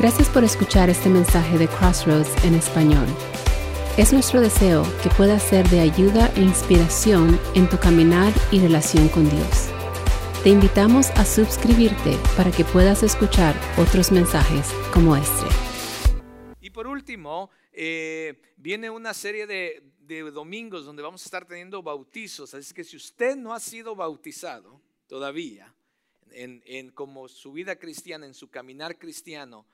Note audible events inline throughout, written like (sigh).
Gracias por escuchar este mensaje de Crossroads en español. Es nuestro deseo que pueda ser de ayuda e inspiración en tu caminar y relación con Dios. Te invitamos a suscribirte para que puedas escuchar otros mensajes como este. Y por último, eh, viene una serie de, de domingos donde vamos a estar teniendo bautizos. Así que si usted no ha sido bautizado todavía, en, en, como su vida cristiana, en su caminar cristiano,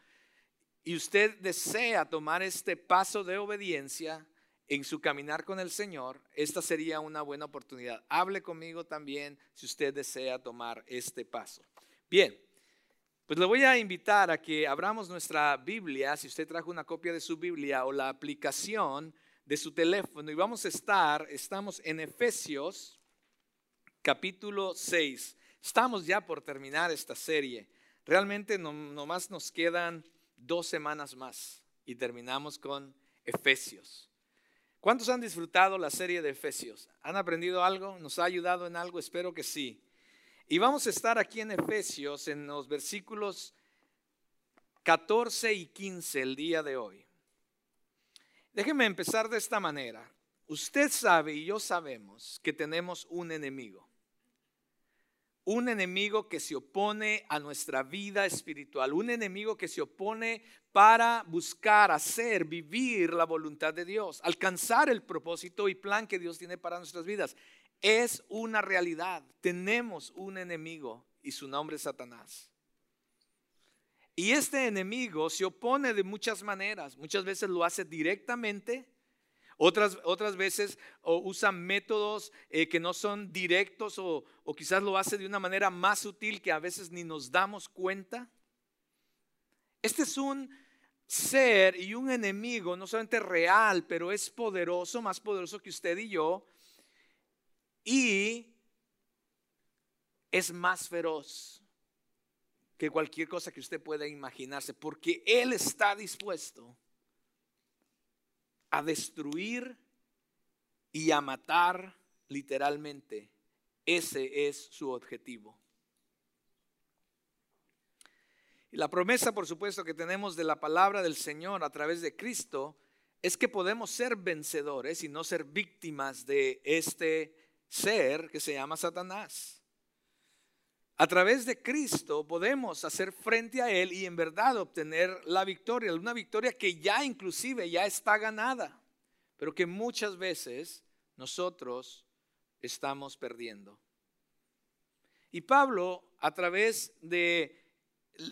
y usted desea tomar este paso de obediencia en su caminar con el Señor, esta sería una buena oportunidad. Hable conmigo también si usted desea tomar este paso. Bien, pues le voy a invitar a que abramos nuestra Biblia, si usted trajo una copia de su Biblia o la aplicación de su teléfono, y vamos a estar, estamos en Efesios capítulo 6. Estamos ya por terminar esta serie. Realmente no, nomás nos quedan dos semanas más y terminamos con Efesios. ¿Cuántos han disfrutado la serie de Efesios? ¿Han aprendido algo? ¿Nos ha ayudado en algo? Espero que sí. Y vamos a estar aquí en Efesios en los versículos 14 y 15 el día de hoy. Déjenme empezar de esta manera. Usted sabe y yo sabemos que tenemos un enemigo un enemigo que se opone a nuestra vida espiritual, un enemigo que se opone para buscar, hacer, vivir la voluntad de Dios, alcanzar el propósito y plan que Dios tiene para nuestras vidas. Es una realidad. Tenemos un enemigo y su nombre es Satanás. Y este enemigo se opone de muchas maneras. Muchas veces lo hace directamente otras, otras veces usan métodos eh, que no son directos o, o quizás lo hace de una manera más sutil que a veces ni nos damos cuenta. Este es un ser y un enemigo no solamente real, pero es poderoso, más poderoso que usted y yo. Y es más feroz que cualquier cosa que usted pueda imaginarse, porque Él está dispuesto a destruir y a matar literalmente. Ese es su objetivo. Y la promesa, por supuesto, que tenemos de la palabra del Señor a través de Cristo es que podemos ser vencedores y no ser víctimas de este ser que se llama Satanás. A través de Cristo podemos hacer frente a Él y en verdad obtener la victoria, una victoria que ya inclusive ya está ganada, pero que muchas veces nosotros estamos perdiendo. Y Pablo, a través de,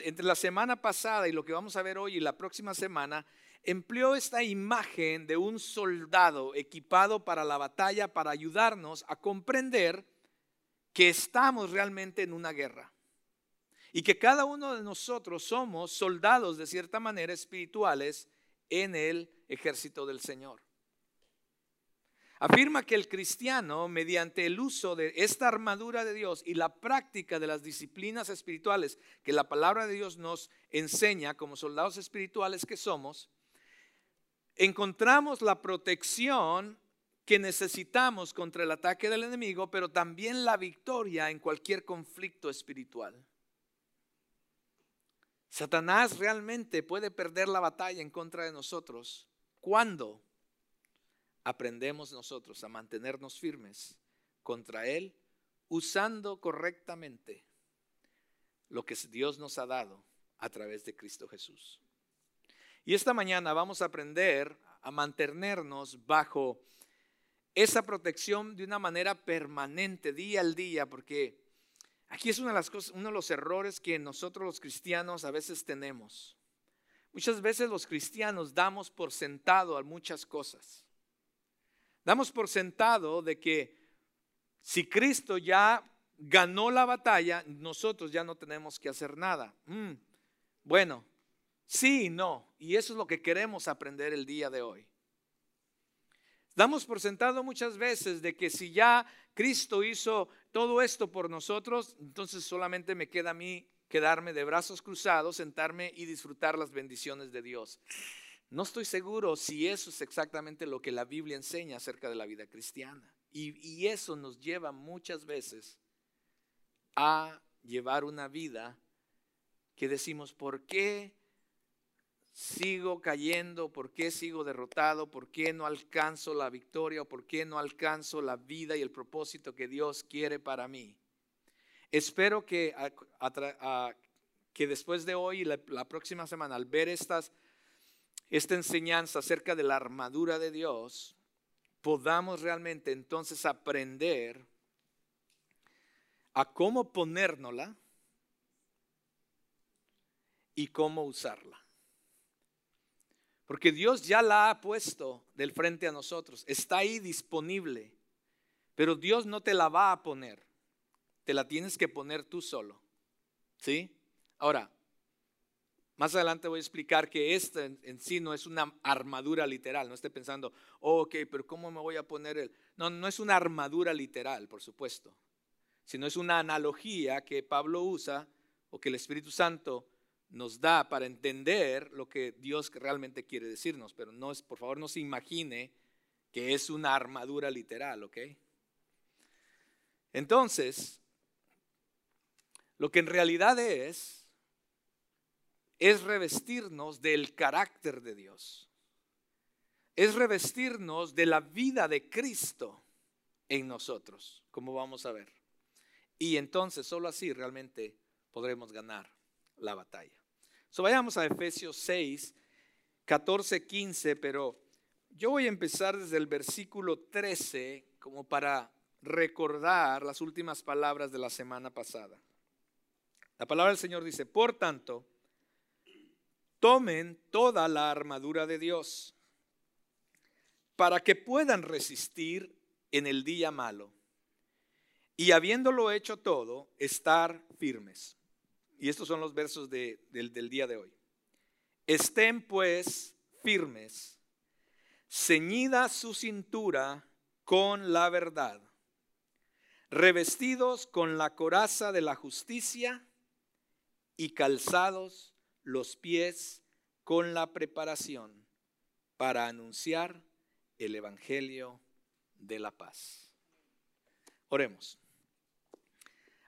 entre la semana pasada y lo que vamos a ver hoy y la próxima semana, empleó esta imagen de un soldado equipado para la batalla para ayudarnos a comprender que estamos realmente en una guerra y que cada uno de nosotros somos soldados de cierta manera espirituales en el ejército del Señor. Afirma que el cristiano, mediante el uso de esta armadura de Dios y la práctica de las disciplinas espirituales que la palabra de Dios nos enseña como soldados espirituales que somos, encontramos la protección que necesitamos contra el ataque del enemigo, pero también la victoria en cualquier conflicto espiritual. Satanás realmente puede perder la batalla en contra de nosotros cuando aprendemos nosotros a mantenernos firmes contra Él usando correctamente lo que Dios nos ha dado a través de Cristo Jesús. Y esta mañana vamos a aprender a mantenernos bajo esa protección de una manera permanente, día al día, porque aquí es una de las cosas, uno de los errores que nosotros los cristianos a veces tenemos. Muchas veces los cristianos damos por sentado a muchas cosas. Damos por sentado de que si Cristo ya ganó la batalla, nosotros ya no tenemos que hacer nada. Mm, bueno, sí y no. Y eso es lo que queremos aprender el día de hoy. Damos por sentado muchas veces de que si ya Cristo hizo todo esto por nosotros, entonces solamente me queda a mí quedarme de brazos cruzados, sentarme y disfrutar las bendiciones de Dios. No estoy seguro si eso es exactamente lo que la Biblia enseña acerca de la vida cristiana. Y, y eso nos lleva muchas veces a llevar una vida que decimos, ¿por qué sigo cayendo? ¿Por qué sigo derrotado? ¿Por qué no alcanzo la victoria? ¿O por qué no alcanzo la vida y el propósito que Dios quiere para mí? Espero que, que después de hoy y la, próxima semana, al ver estas, esta enseñanza acerca de la armadura de Dios, podamos realmente entonces aprender a cómo ponérnosla y cómo usarla. Porque Dios ya la ha puesto del frente a nosotros, está ahí disponible, pero Dios no te la va a poner, te la tienes que poner tú solo. ¿Sí? Ahora, más adelante voy a explicar que esta en, sí no es una armadura literal, no esté pensando, oh, ok, pero ¿cómo me voy a poner el...? No, no es una armadura literal, por supuesto, sino es una analogía que Pablo usa o que el Espíritu Santo nos da para entender lo que Dios realmente quiere decirnos, pero no es, por favor, no se imagine que es una armadura literal, ¿ok? Entonces, lo que en realidad es, es revestirnos del carácter de Dios, es revestirnos de la vida de Cristo en nosotros, como vamos a ver. Y entonces, solo así realmente podremos ganar la batalla. Vayamos a Efesios 6, 14, 15, pero yo voy a empezar desde el versículo 13 como para recordar las últimas palabras de la semana pasada. La palabra del Señor dice, por tanto, tomen toda la armadura de Dios para que puedan resistir en el día malo y habiéndolo hecho todo, estar firmes. Y estos son los versos del, del día de hoy. Estén pues firmes, ceñida su cintura con la verdad, revestidos con la coraza de la justicia y calzados los pies con la preparación para anunciar el Evangelio de la paz. Oremos.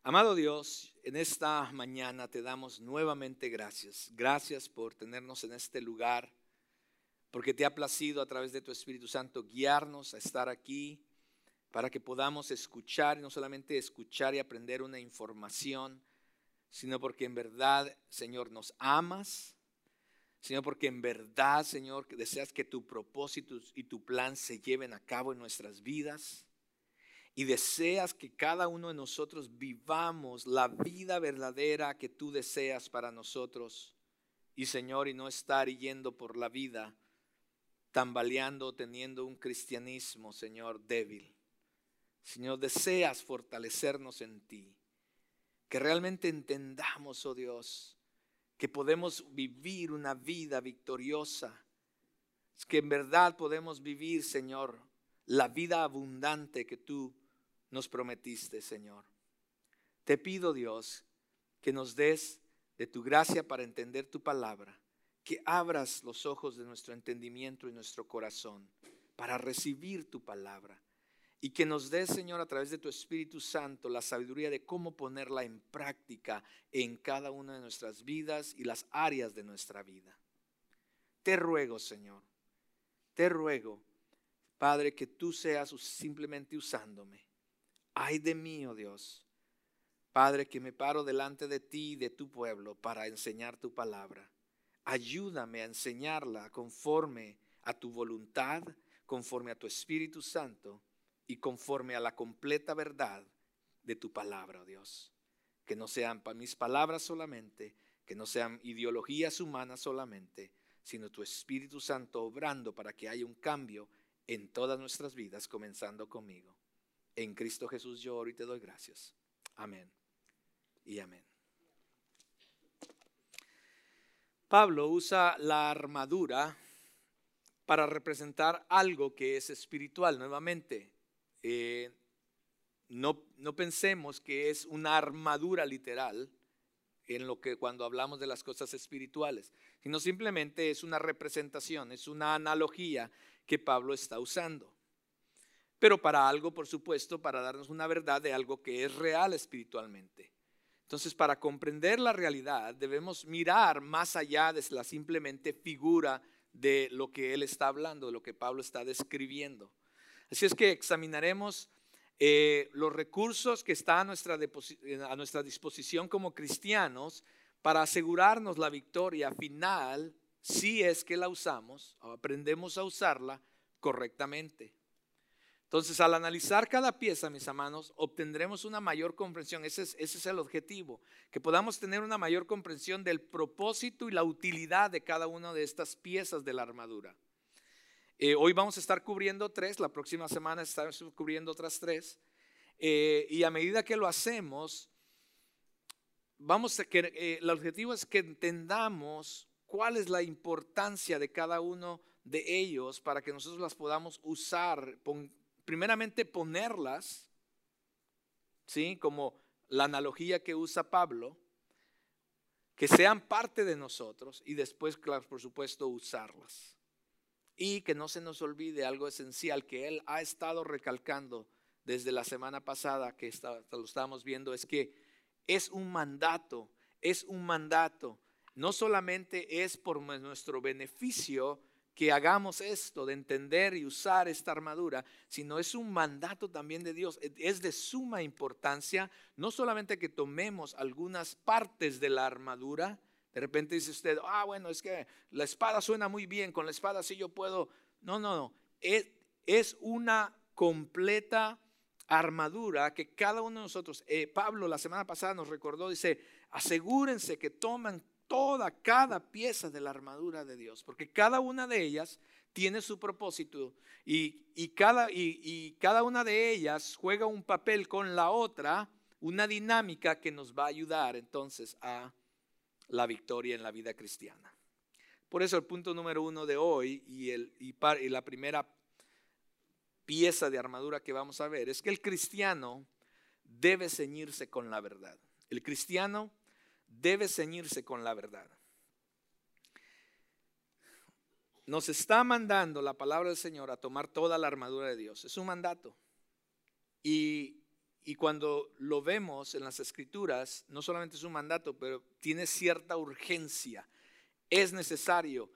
Amado Dios, en esta mañana te damos nuevamente gracias. Gracias por tenernos en este lugar, porque te ha placido a través de tu Espíritu Santo guiarnos a estar aquí para que podamos escuchar y no solamente escuchar y aprender una información, sino porque en verdad, Señor, nos amas, sino porque en verdad, Señor, deseas que tu propósito y tu plan se lleven a cabo en nuestras vidas y deseas que cada uno de nosotros vivamos la vida verdadera que tú deseas para nosotros. Y Señor, y no estar yendo por la vida tambaleando, teniendo un cristianismo, Señor, débil. Señor, deseas fortalecernos en ti. Que realmente entendamos, oh Dios, que podemos vivir una vida victoriosa. Que en verdad podemos vivir, Señor, la vida abundante que tú nos prometiste, Señor. Te pido, Dios, que nos des de tu gracia para entender tu palabra, que abras los ojos de nuestro entendimiento y nuestro corazón para recibir tu palabra y que nos des, Señor, a través de tu Espíritu Santo, la sabiduría de cómo ponerla en práctica en cada una de nuestras vidas y las áreas de nuestra vida. Te ruego, Señor, te ruego, Padre, que tú seas simplemente usándome ay de mí, oh Dios, Padre, que me paro delante de ti y de tu pueblo para enseñar tu palabra. Ayúdame a enseñarla conforme a tu voluntad, conforme a tu Espíritu Santo y conforme a la completa verdad de tu palabra, oh Dios. Que no sean mis palabras solamente, que no sean ideologías humanas solamente, sino tu Espíritu Santo obrando para que haya un cambio en todas nuestras vidas, comenzando conmigo. En Cristo Jesús yo oro y te doy gracias. Amén y amén. Pablo usa la armadura para representar algo que es espiritual. Nuevamente, eh, no, no pensemos que es una armadura literal en lo que cuando hablamos de las cosas espirituales, sino simplemente es una representación, es una analogía que Pablo está usando pero para algo, por supuesto, para darnos una verdad de algo que es real espiritualmente. Entonces, para comprender la realidad, debemos mirar más allá de la simplemente figura de lo que él está hablando, de lo que Pablo está describiendo. Así es que examinaremos eh, los recursos que están a nuestra, a nuestra disposición como cristianos para asegurarnos la victoria final si es que la usamos o aprendemos a usarla correctamente. Entonces, al analizar cada pieza, mis hermanos, obtendremos una mayor comprensión. Ese es, el objetivo, que podamos tener una mayor comprensión del propósito y la utilidad de cada una de estas piezas de la armadura. Eh, hoy vamos a estar cubriendo tres, la próxima semana estaremos cubriendo otras tres. Eh, y a medida que lo hacemos, vamos eh, el objetivo es que entendamos cuál es la importancia de cada uno de ellos para que nosotros las podamos usar, primeramente ponerlas, ¿sí? Como la analogía que usa Pablo, que sean parte de nosotros y después, claro, por supuesto, usarlas. Y que no se nos olvide algo esencial que él ha estado recalcando desde la semana pasada, que lo estábamos viendo, es que es un mandato, es un mandato. No solamente es por nuestro beneficio, que hagamos esto, de entender y usar esta armadura, sino es un mandato también de Dios. Es de suma importancia, no solamente que tomemos algunas partes de la armadura, de repente dice usted, ah, bueno, es que la espada suena muy bien, con la espada sí yo puedo. No, no, no, es, es una completa armadura que cada uno de nosotros, eh, Pablo la semana pasada nos recordó, dice, asegúrense que toman toda, cada pieza de la armadura de Dios, porque cada una de ellas tiene su propósito y, cada, y, cada una de ellas juega un papel con la otra, una dinámica que nos va a ayudar entonces a la victoria en la vida cristiana. Por eso el punto número uno de hoy y, el, y la primera pieza de armadura que vamos a ver es que el cristiano debe ceñirse con la verdad. El cristiano debe ceñirse con la verdad. Nos está mandando la palabra del Señor a tomar toda la armadura de Dios. Es un mandato. Y, y cuando lo vemos en las escrituras, no solamente es un mandato, pero tiene cierta urgencia. Es necesario,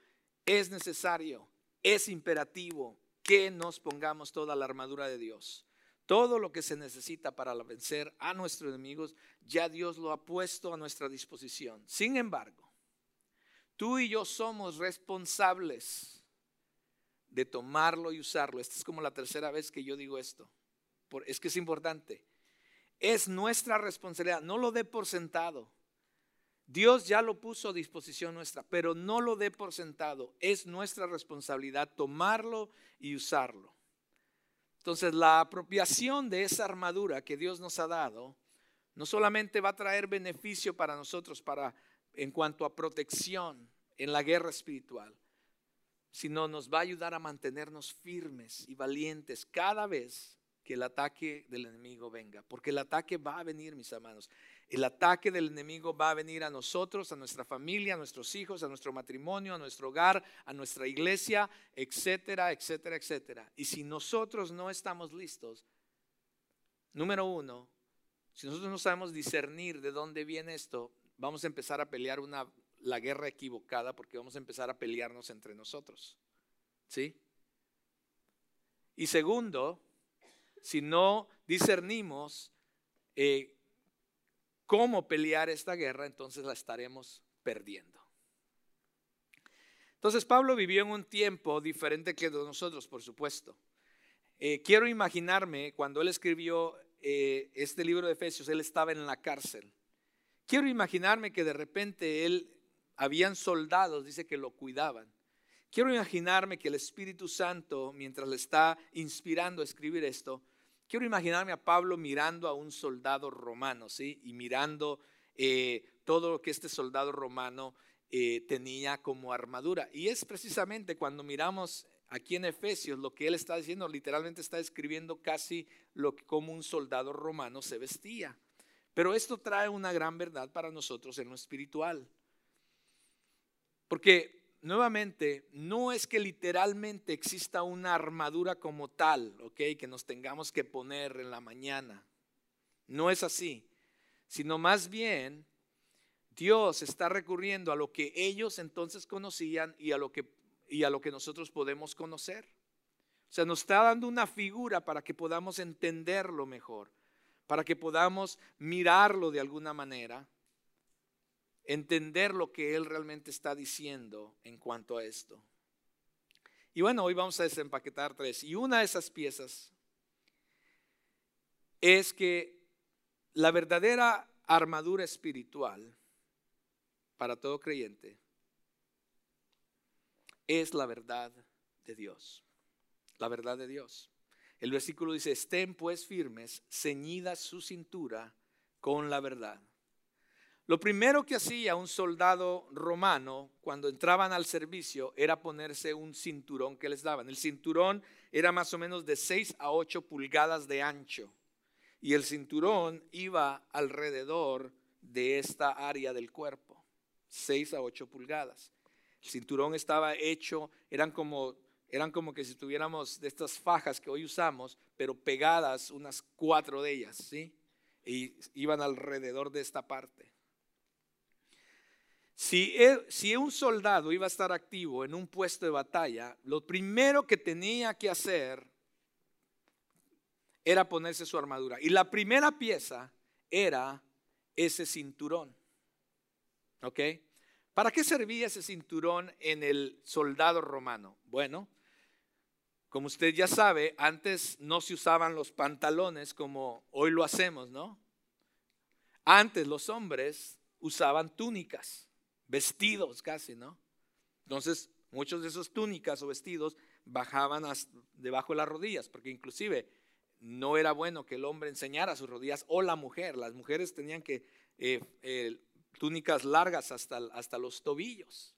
es necesario, es imperativo que nos pongamos toda la armadura de Dios. Todo lo que se necesita para vencer a nuestros enemigos, ya Dios lo ha puesto a nuestra disposición. Sin embargo, tú y yo somos responsables de tomarlo y usarlo. Esta es como la tercera vez que yo digo esto. Es que es importante. Es nuestra responsabilidad. No lo dé por sentado. Dios ya lo puso a disposición nuestra, pero no lo dé por sentado. Es nuestra responsabilidad tomarlo y usarlo. Entonces la apropiación de esa armadura que Dios nos ha dado no solamente va a traer beneficio para nosotros para en cuanto a protección en la guerra espiritual, sino nos va a ayudar a mantenernos firmes y valientes cada vez que el ataque del enemigo venga, porque el ataque va a venir, mis hermanos. El ataque del enemigo va a venir a nosotros, a nuestra familia, a nuestros hijos, a nuestro matrimonio, a nuestro hogar, a nuestra iglesia, etcétera, etcétera, etcétera. Y si nosotros no estamos listos, número uno, si nosotros no sabemos discernir de dónde viene esto, vamos a empezar a pelear una, la guerra equivocada porque vamos a empezar a pelearnos entre nosotros. ¿Sí? Y segundo, si no discernimos eh, cómo pelear esta guerra, entonces la estaremos perdiendo. Entonces Pablo vivió en un tiempo diferente que nosotros, por supuesto. Eh, quiero imaginarme cuando él escribió eh, este libro de Efesios, él estaba en la cárcel. Quiero imaginarme que de repente él, habían soldados, dice que lo cuidaban. Quiero imaginarme que el Espíritu Santo, mientras le está inspirando a escribir esto, Quiero imaginarme a Pablo mirando a un soldado romano, ¿sí? Y mirando eh, todo lo que este soldado romano eh, tenía como armadura. Y es precisamente cuando miramos aquí en Efesios lo que él está diciendo, literalmente está escribiendo casi lo que como un soldado romano se vestía. Pero esto trae una gran verdad para nosotros en lo espiritual. Porque nuevamente, no es que literalmente exista una armadura como tal, ¿ok? Que nos tengamos que poner en la mañana. No es así, sino más bien Dios está recurriendo a lo que ellos entonces conocían y a lo que, y a lo que nosotros podemos conocer. O sea, nos está dando una figura para que podamos entenderlo mejor, para que podamos mirarlo de alguna manera, entender lo que Él realmente está diciendo en cuanto a esto. Y bueno, hoy vamos a desempaquetar tres. Y una de esas piezas es que la verdadera armadura espiritual para todo creyente es la verdad de Dios. La verdad de Dios. El versículo dice, estén pues firmes, ceñida su cintura con la verdad. Lo primero que hacía un soldado romano cuando entraban al servicio era ponerse un cinturón que les daban. El cinturón era más o menos de 6 a 8 pulgadas de ancho y el cinturón iba alrededor de esta área del cuerpo. 6 a 8 pulgadas. El cinturón estaba hecho, eran como, eran como que si tuviéramos de estas fajas que hoy usamos, pero pegadas unas cuatro de ellas, ¿sí? Y iban alrededor de esta parte. Si, si un soldado iba a estar activo en un puesto de batalla, lo primero que tenía que hacer era ponerse su armadura. Y la primera pieza era ese cinturón. ¿Ok? ¿Para qué servía ese cinturón en el soldado romano? Bueno, como usted ya sabe, antes no se usaban los pantalones como hoy lo hacemos, ¿no? Antes los hombres usaban túnicas, vestidos casi, ¿no? Entonces, muchos de esos túnicas o vestidos bajaban debajo de las rodillas, porque inclusive no era bueno que el hombre enseñara sus rodillas o la mujer. Las mujeres tenían que eh, túnicas largas hasta, hasta los tobillos.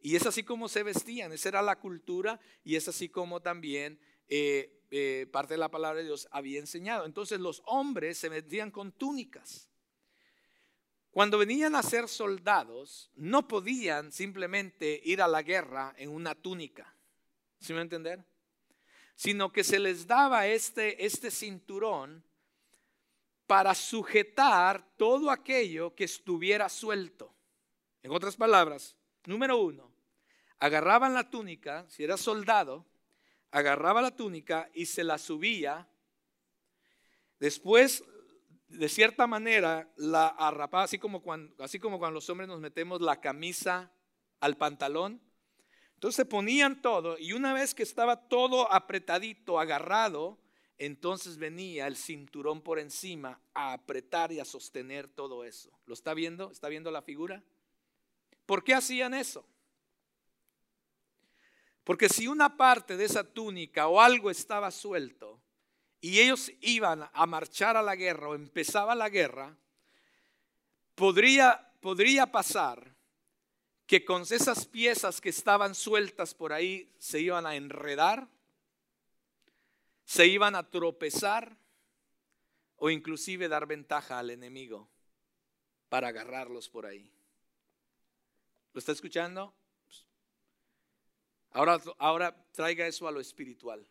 Y es así como se vestían, esa era la cultura y es así como también eh, eh, parte de la palabra de Dios había enseñado. Entonces los hombres se vestían con túnicas. Cuando venían a ser soldados, no podían simplemente ir a la guerra en una túnica. ¿Sí me entender? Sino que se les daba este, este cinturón para sujetar todo aquello que estuviera suelto. En otras palabras, número uno, agarraban la túnica, si era soldado, agarraba la túnica y se la subía. Después, de cierta manera, la arrapaba, así como cuando, así como cuando los hombres nos metemos la camisa al pantalón. Entonces se ponían todo y una vez que estaba todo apretadito, agarrado, entonces venía el cinturón por encima a apretar y a sostener todo eso. ¿Lo está viendo? ¿Está viendo la figura? ¿Por qué hacían eso? Porque si una parte de esa túnica o algo estaba suelto y ellos iban a marchar a la guerra o empezaba la guerra, podría, podría pasar que con esas piezas que estaban sueltas por ahí se iban a enredar se iban a tropezar o inclusive dar ventaja al enemigo para agarrarlos por ahí. ¿Lo está escuchando? Ahora, ahora traiga eso a lo espiritual.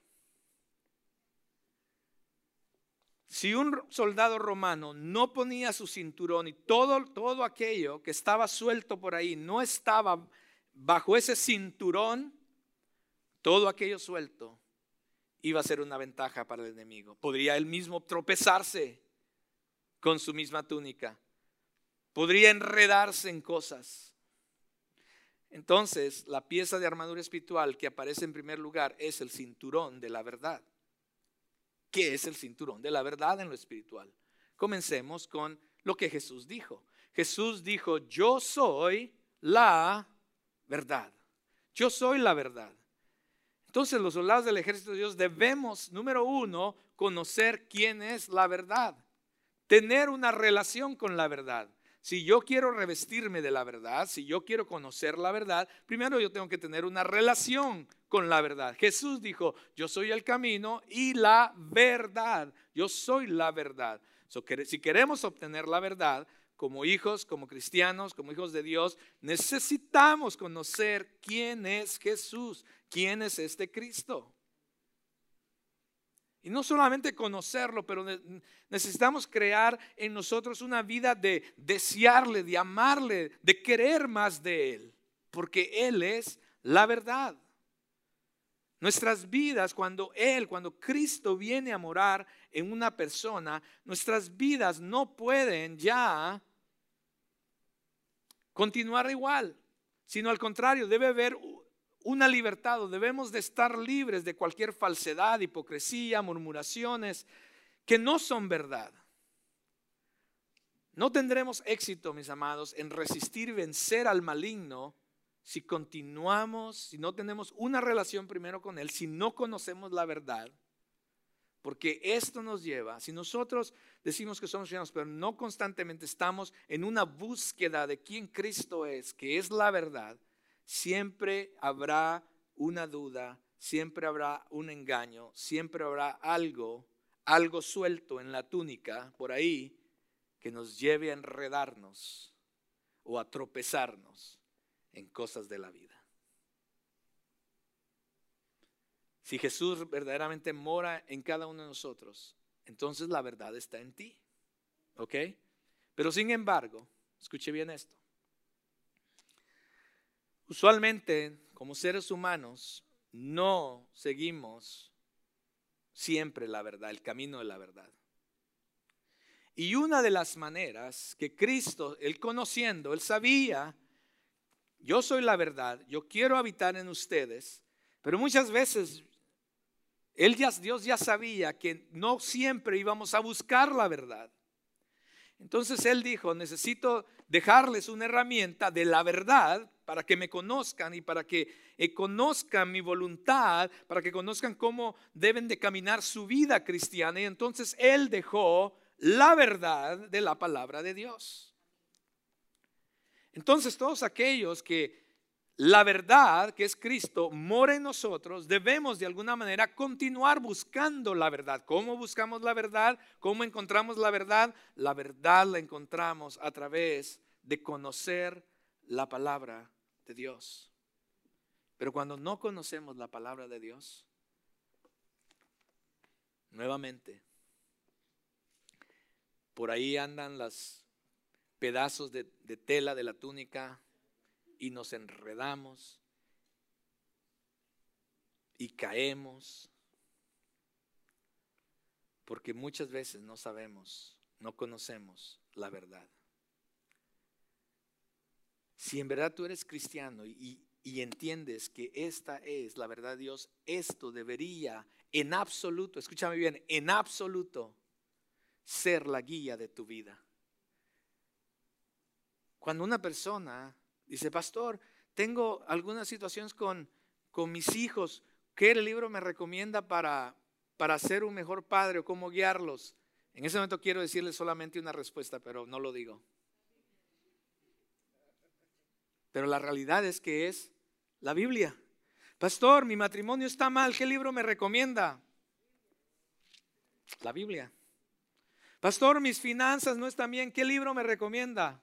Si un soldado romano no ponía su cinturón y todo, todo aquello que estaba suelto por ahí no estaba bajo ese cinturón, todo aquello suelto iba a ser una ventaja para el enemigo. Podría él mismo tropezarse con su misma túnica. Podría enredarse en cosas. Entonces, la pieza de armadura espiritual que aparece en primer lugar es el cinturón de la verdad. ¿Qué es el cinturón de la verdad en lo espiritual? Comencemos con lo que Jesús dijo. Jesús dijo, yo soy la verdad. Yo soy la verdad. Entonces los soldados del ejército de Dios debemos, número uno, conocer quién es la verdad, tener una relación con la verdad. Si yo quiero revestirme de la verdad, si yo quiero conocer la verdad, primero yo tengo que tener una relación con la verdad. Jesús dijo, yo soy el camino y la verdad. Yo soy la verdad. si queremos obtener la verdad, como hijos, como cristianos, como hijos de Dios, necesitamos conocer quién es Jesús, quién es este Cristo. Y no solamente conocerlo, pero necesitamos crear en nosotros una vida de desearle, de amarle, de querer más de Él, porque Él es la verdad. Nuestras vidas, cuando Él, cuando Cristo viene a morar en una persona, nuestras vidas no pueden ya continuar igual, sino al contrario, debe haber una libertad, debemos de estar libres de cualquier falsedad, hipocresía, murmuraciones que no son verdad. No tendremos éxito, mis amados, en resistir y vencer al maligno si continuamos, si no tenemos una relación primero con Él, si no conocemos la verdad. Porque esto nos lleva, si nosotros decimos que somos cristianos, pero no constantemente estamos en una búsqueda de quién Cristo es, que es la verdad, siempre habrá una duda, siempre habrá un engaño, siempre habrá algo, algo suelto en la túnica por ahí que nos lleve a enredarnos o a tropezarnos en cosas de la vida. Si Jesús verdaderamente mora en cada uno de nosotros, entonces la verdad está en ti. ¿Ok? Pero sin embargo, escuche bien esto. Usualmente, como seres humanos, no seguimos siempre la verdad, el camino de la verdad. Y una de las maneras que Cristo, él conociendo, él sabía, yo soy la verdad, yo quiero habitar en ustedes, pero muchas veces él ya, Dios ya sabía que no siempre íbamos a buscar la verdad. Entonces él dijo, necesito dejarles una herramienta de la verdad para que me conozcan y para que eh, conozcan mi voluntad, para que conozcan cómo deben de caminar su vida cristiana. Y entonces Él dejó la verdad de la palabra de Dios. Entonces todos aquellos que la verdad, que es Cristo, mora en nosotros, debemos de alguna manera continuar buscando la verdad. ¿Cómo buscamos la verdad? ¿Cómo encontramos la verdad? La verdad la encontramos a través de conocer la palabra de Dios. Pero cuando no conocemos la palabra de Dios, nuevamente, por ahí andan los pedazos de, de tela de la túnica y nos enredamos y caemos porque muchas veces no sabemos, no conocemos la verdad. Si en verdad tú eres cristiano y, entiendes que esta es la verdad de Dios, esto debería en absoluto, escúchame bien, en absoluto ser la guía de tu vida. Cuando una persona dice, pastor, tengo algunas situaciones con, mis hijos, ¿qué libro me recomienda para, para ser un mejor padre o cómo guiarlos? En ese momento quiero decirle solamente una respuesta, pero no lo digo. Pero la realidad es que es la Biblia. Pastor, mi matrimonio está mal, ¿qué libro me recomienda? La Biblia. Pastor, mis finanzas no están bien, ¿qué libro me recomienda?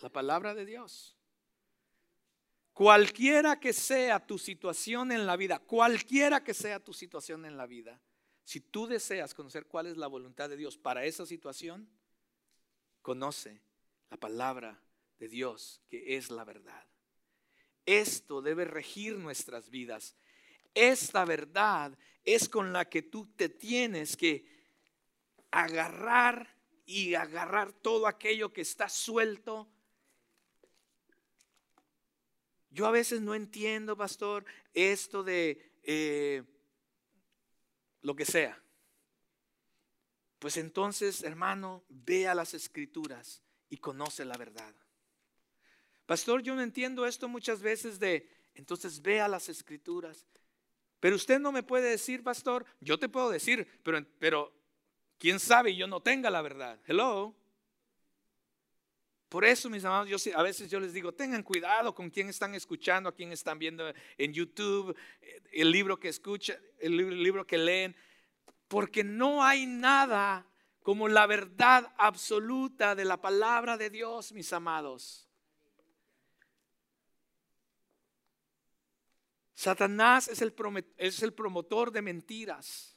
La palabra de Dios. Cualquiera que sea tu situación en la vida, cualquiera que sea tu situación en la vida, si tú deseas conocer cuál es la voluntad de Dios para esa situación, conoce la palabra de Dios, que es la verdad. Esto debe regir nuestras vidas. Esta verdad es con la que tú te tienes que agarrar y agarrar todo aquello que está suelto. Yo a veces no entiendo, pastor, esto de eh, lo que sea. Pues entonces, hermano, ve a las escrituras y conoce la verdad. Pastor, yo no entiendo esto muchas veces de, entonces vea las escrituras. Pero usted no me puede decir, pastor, yo te puedo decir, pero, pero quién sabe yo no tenga la verdad. Hello. Por eso, mis amados, yo, a veces yo les digo, tengan cuidado con quién están escuchando, a quién están viendo en YouTube, el libro que escuchan, el libro que leen, porque no hay nada como la verdad absoluta de la palabra de Dios, mis amados. Satanás es el, es el promotor de mentiras.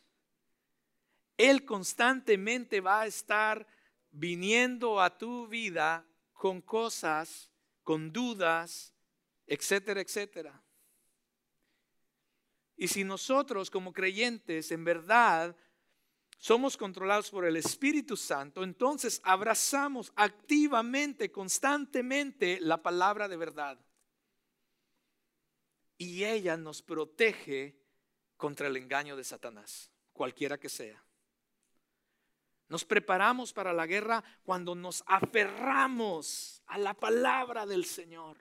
Él constantemente va a estar viniendo a tu vida con cosas, con dudas, etcétera, etcétera. Y si nosotros como creyentes en verdad somos controlados por el Espíritu Santo, entonces abrazamos activamente, constantemente la palabra de verdad. Y ella nos protege contra el engaño de Satanás, cualquiera que sea. Nos preparamos para la guerra cuando nos aferramos a la palabra del Señor.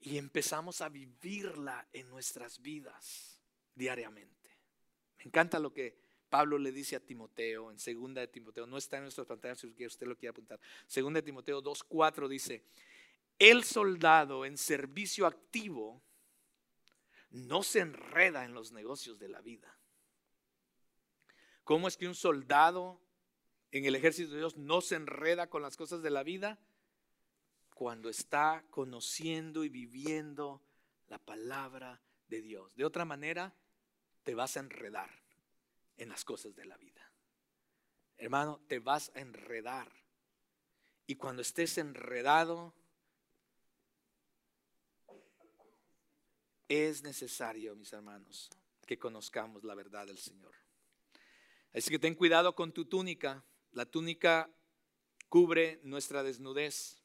Y empezamos a vivirla en nuestras vidas diariamente. Me encanta lo que Pablo le dice a Timoteo en segunda de Timoteo, no está en nuestras pantallas si usted lo quiere apuntar. Segunda de Timoteo 2:4 dice, "El soldado en servicio activo no se enreda en los negocios de la vida." ¿Cómo es que un soldado en el ejército de Dios no se enreda con las cosas de la vida? Cuando está conociendo y viviendo la palabra de Dios. De otra manera, te vas a enredar en las cosas de la vida. Hermano, te vas a enredar. Y cuando estés enredado, es necesario, mis hermanos, que conozcamos la verdad del Señor. Así que ten cuidado con tu túnica. La túnica cubre nuestra desnudez.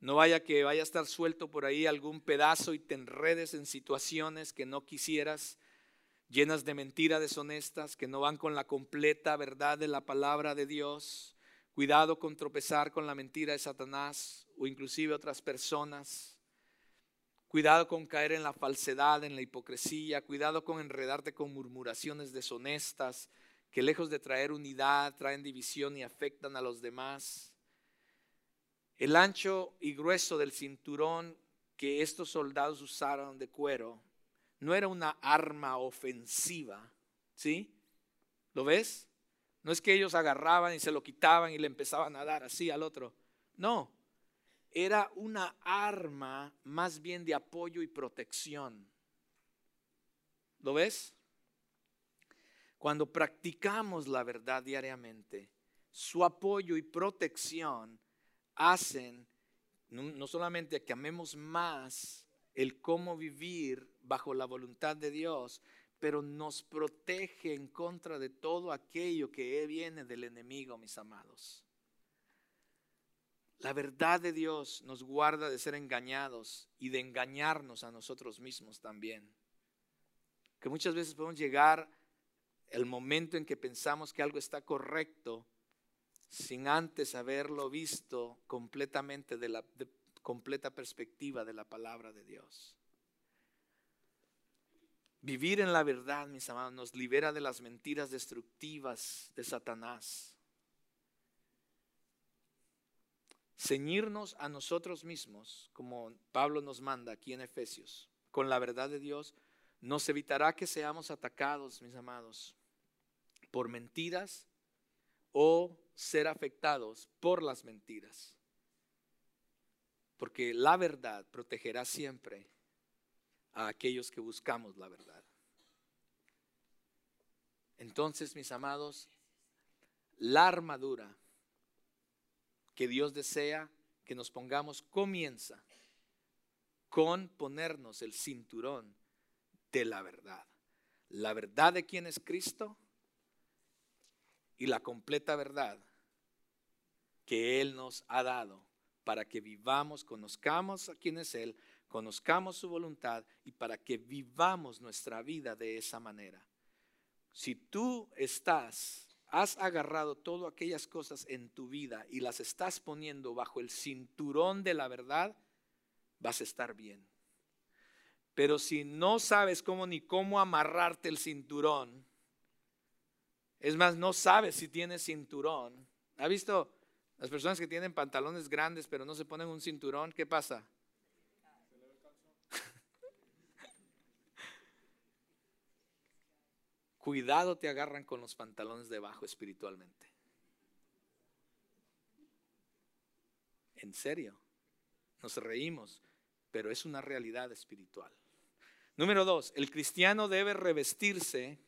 No vaya que vaya a estar suelto por ahí algún pedazo y te enredes en situaciones que no quisieras, llenas de mentiras deshonestas, que no van con la completa verdad de la palabra de Dios. Cuidado con tropezar con la mentira de Satanás o inclusive otras personas. Cuidado con caer en la falsedad, en la hipocresía. Cuidado con enredarte con murmuraciones deshonestas que lejos de traer unidad, traen división y afectan a los demás. El ancho y grueso del cinturón que estos soldados usaron de cuero no era una arma ofensiva, ¿sí? ¿Lo ves? No es que ellos agarraban y se lo quitaban y le empezaban a dar así al otro. No, era una arma más bien de apoyo y protección. ¿Lo ves? Cuando practicamos la verdad diariamente, su apoyo y protección hacen no solamente que amemos más el cómo vivir bajo la voluntad de Dios, pero nos protege en contra de todo aquello que viene del enemigo, mis amados. La verdad de Dios nos guarda de ser engañados y de engañarnos a nosotros mismos también. Que muchas veces podemos llegar el momento en que pensamos que algo está correcto sin antes haberlo visto completamente de la completa perspectiva de la palabra de Dios. Vivir en la verdad, mis amados, nos libera de las mentiras destructivas de Satanás. Ceñirnos a nosotros mismos, como Pablo nos manda aquí en Efesios, con la verdad de Dios, nos evitará que seamos atacados, mis amados, por mentiras o ser afectados por las mentiras. Porque la verdad protegerá siempre a aquellos que buscamos la verdad. Entonces, mis amados, la armadura que Dios desea que nos pongamos comienza con ponernos el cinturón de la verdad. La verdad de quién es Cristo y la completa verdad que Él nos ha dado para que vivamos, conozcamos a quién es Él, conozcamos su voluntad y para que vivamos nuestra vida de esa manera. Si tú estás, has agarrado todas aquellas cosas en tu vida y las estás poniendo bajo el cinturón de la verdad, vas a estar bien. Pero si no sabes cómo ni cómo amarrarte el cinturón, es más, no sabes si tienes cinturón. ¿Ha visto las personas que tienen pantalones grandes pero no se ponen un cinturón? ¿Qué pasa? Cuidado te agarran con los pantalones debajo espiritualmente. En serio, nos reímos, pero es una realidad espiritual. Número dos, el cristiano debe revestirse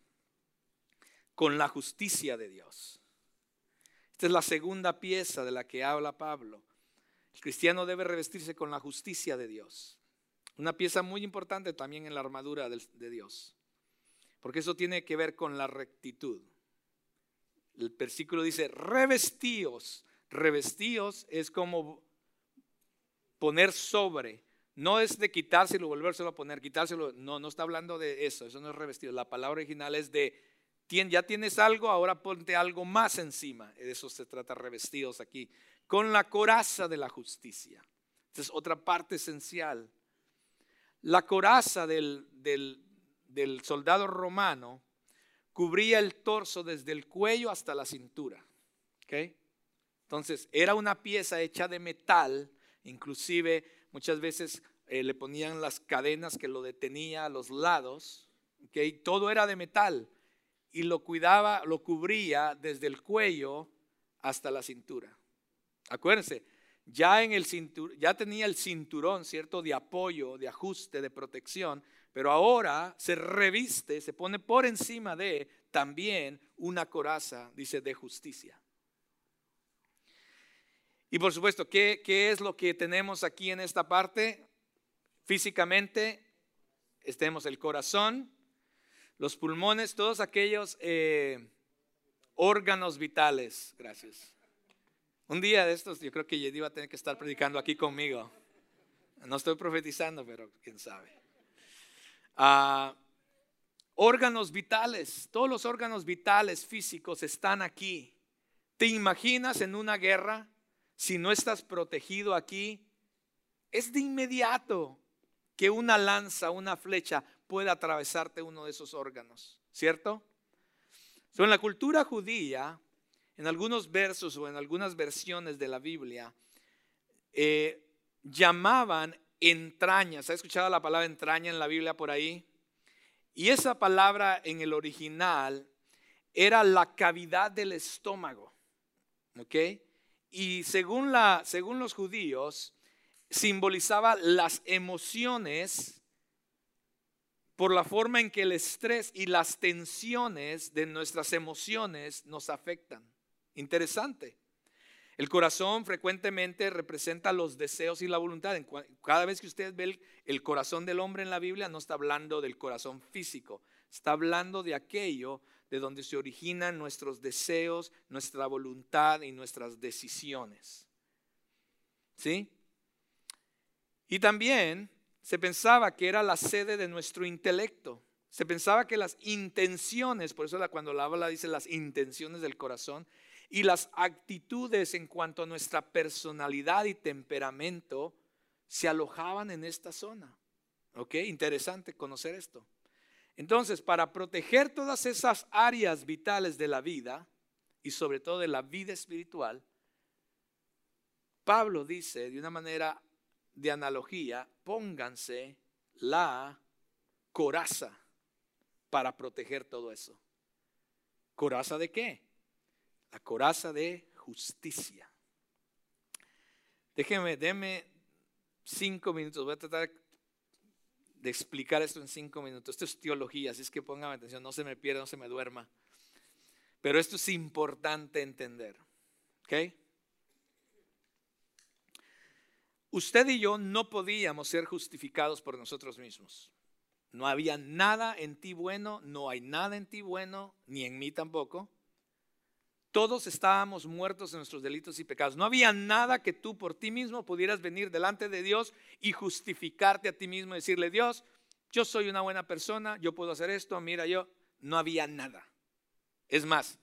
con la justicia de Dios. Esta es la segunda pieza de la que habla Pablo. El cristiano debe revestirse con la justicia de Dios. Una pieza muy importante también en la armadura de Dios. Porque eso tiene que ver con la rectitud. El versículo dice, revestíos. Revestíos es como poner sobre. No es de quitárselo volvérselo a poner, quitárselo. No, no está hablando de eso. Eso no es revestido. La palabra original es de, ya tienes algo, ahora ponte algo más encima. De eso se trata revestidos aquí. Con la coraza de la justicia. Esta es otra parte esencial. La coraza del, del, del soldado romano cubría el torso desde el cuello hasta la cintura. Entonces, era una pieza hecha de metal, inclusive muchas veces eh, le ponían las cadenas que lo detenía a los lados. Todo era de metal y lo cuidaba, lo cubría desde el cuello hasta la cintura. Acuérdense, ya, en el ya tenía el cinturón, ¿cierto? De apoyo, de ajuste, de protección, pero ahora se reviste, se pone por encima de también una coraza, dice, de justicia. Y por supuesto, ¿qué, ¿qué, es lo que tenemos aquí en esta parte? Físicamente, tenemos el corazón, los pulmones, todos aquellos eh, órganos vitales. Gracias. Un día de estos, yo creo que Yedi va a tener que estar predicando aquí conmigo. No estoy profetizando, pero quién sabe. Ah, órganos vitales, todos los órganos vitales físicos están aquí. ¿Te imaginas en una guerra si no estás protegido aquí? Es de inmediato que una lanza, una flecha pueda atravesarte uno de esos órganos, ¿cierto? en la cultura judía, en algunos versos o en algunas versiones de la Biblia, eh, llamaban entrañas. ¿Ha escuchado la palabra entraña en la Biblia por ahí? Y esa palabra en el original era la cavidad del estómago. ¿Ok? Y según, según los judíos, simbolizaba las emociones por la forma en que el estrés y las tensiones de nuestras emociones nos afectan. Interesante. El corazón frecuentemente representa los deseos y la voluntad. Cada vez que usted ve el, corazón del hombre en la Biblia, no está hablando del corazón físico, está hablando de aquello de donde se originan nuestros deseos, nuestra voluntad y nuestras decisiones. ¿Sí? Y también se pensaba que era la sede de nuestro intelecto. Se pensaba que las intenciones, por eso cuando la habla dice las intenciones del corazón, y las actitudes en cuanto a nuestra personalidad y temperamento se alojaban en esta zona. ¿Ok? Interesante conocer esto. Entonces, para proteger todas esas áreas vitales de la vida y sobre todo de la vida espiritual, Pablo dice de una manera de analogía, pónganse la coraza para proteger todo eso. ¿Coraza de qué? La coraza de justicia. Déjenme, denme cinco minutos, voy a tratar de explicar esto en cinco minutos. Esto es teología, así es que pónganme atención, no se me pierda, no se me duerma. Pero esto es importante entender. ¿Ok? Usted y yo no podíamos ser justificados por nosotros mismos. No había nada en ti bueno, no hay nada en ti bueno, ni en mí tampoco. Todos estábamos muertos en nuestros delitos y pecados. No había nada que tú por ti mismo pudieras venir delante de Dios y justificarte a ti mismo y decirle, Dios, yo soy una buena persona, yo puedo hacer esto, mira yo. No había nada. Es más,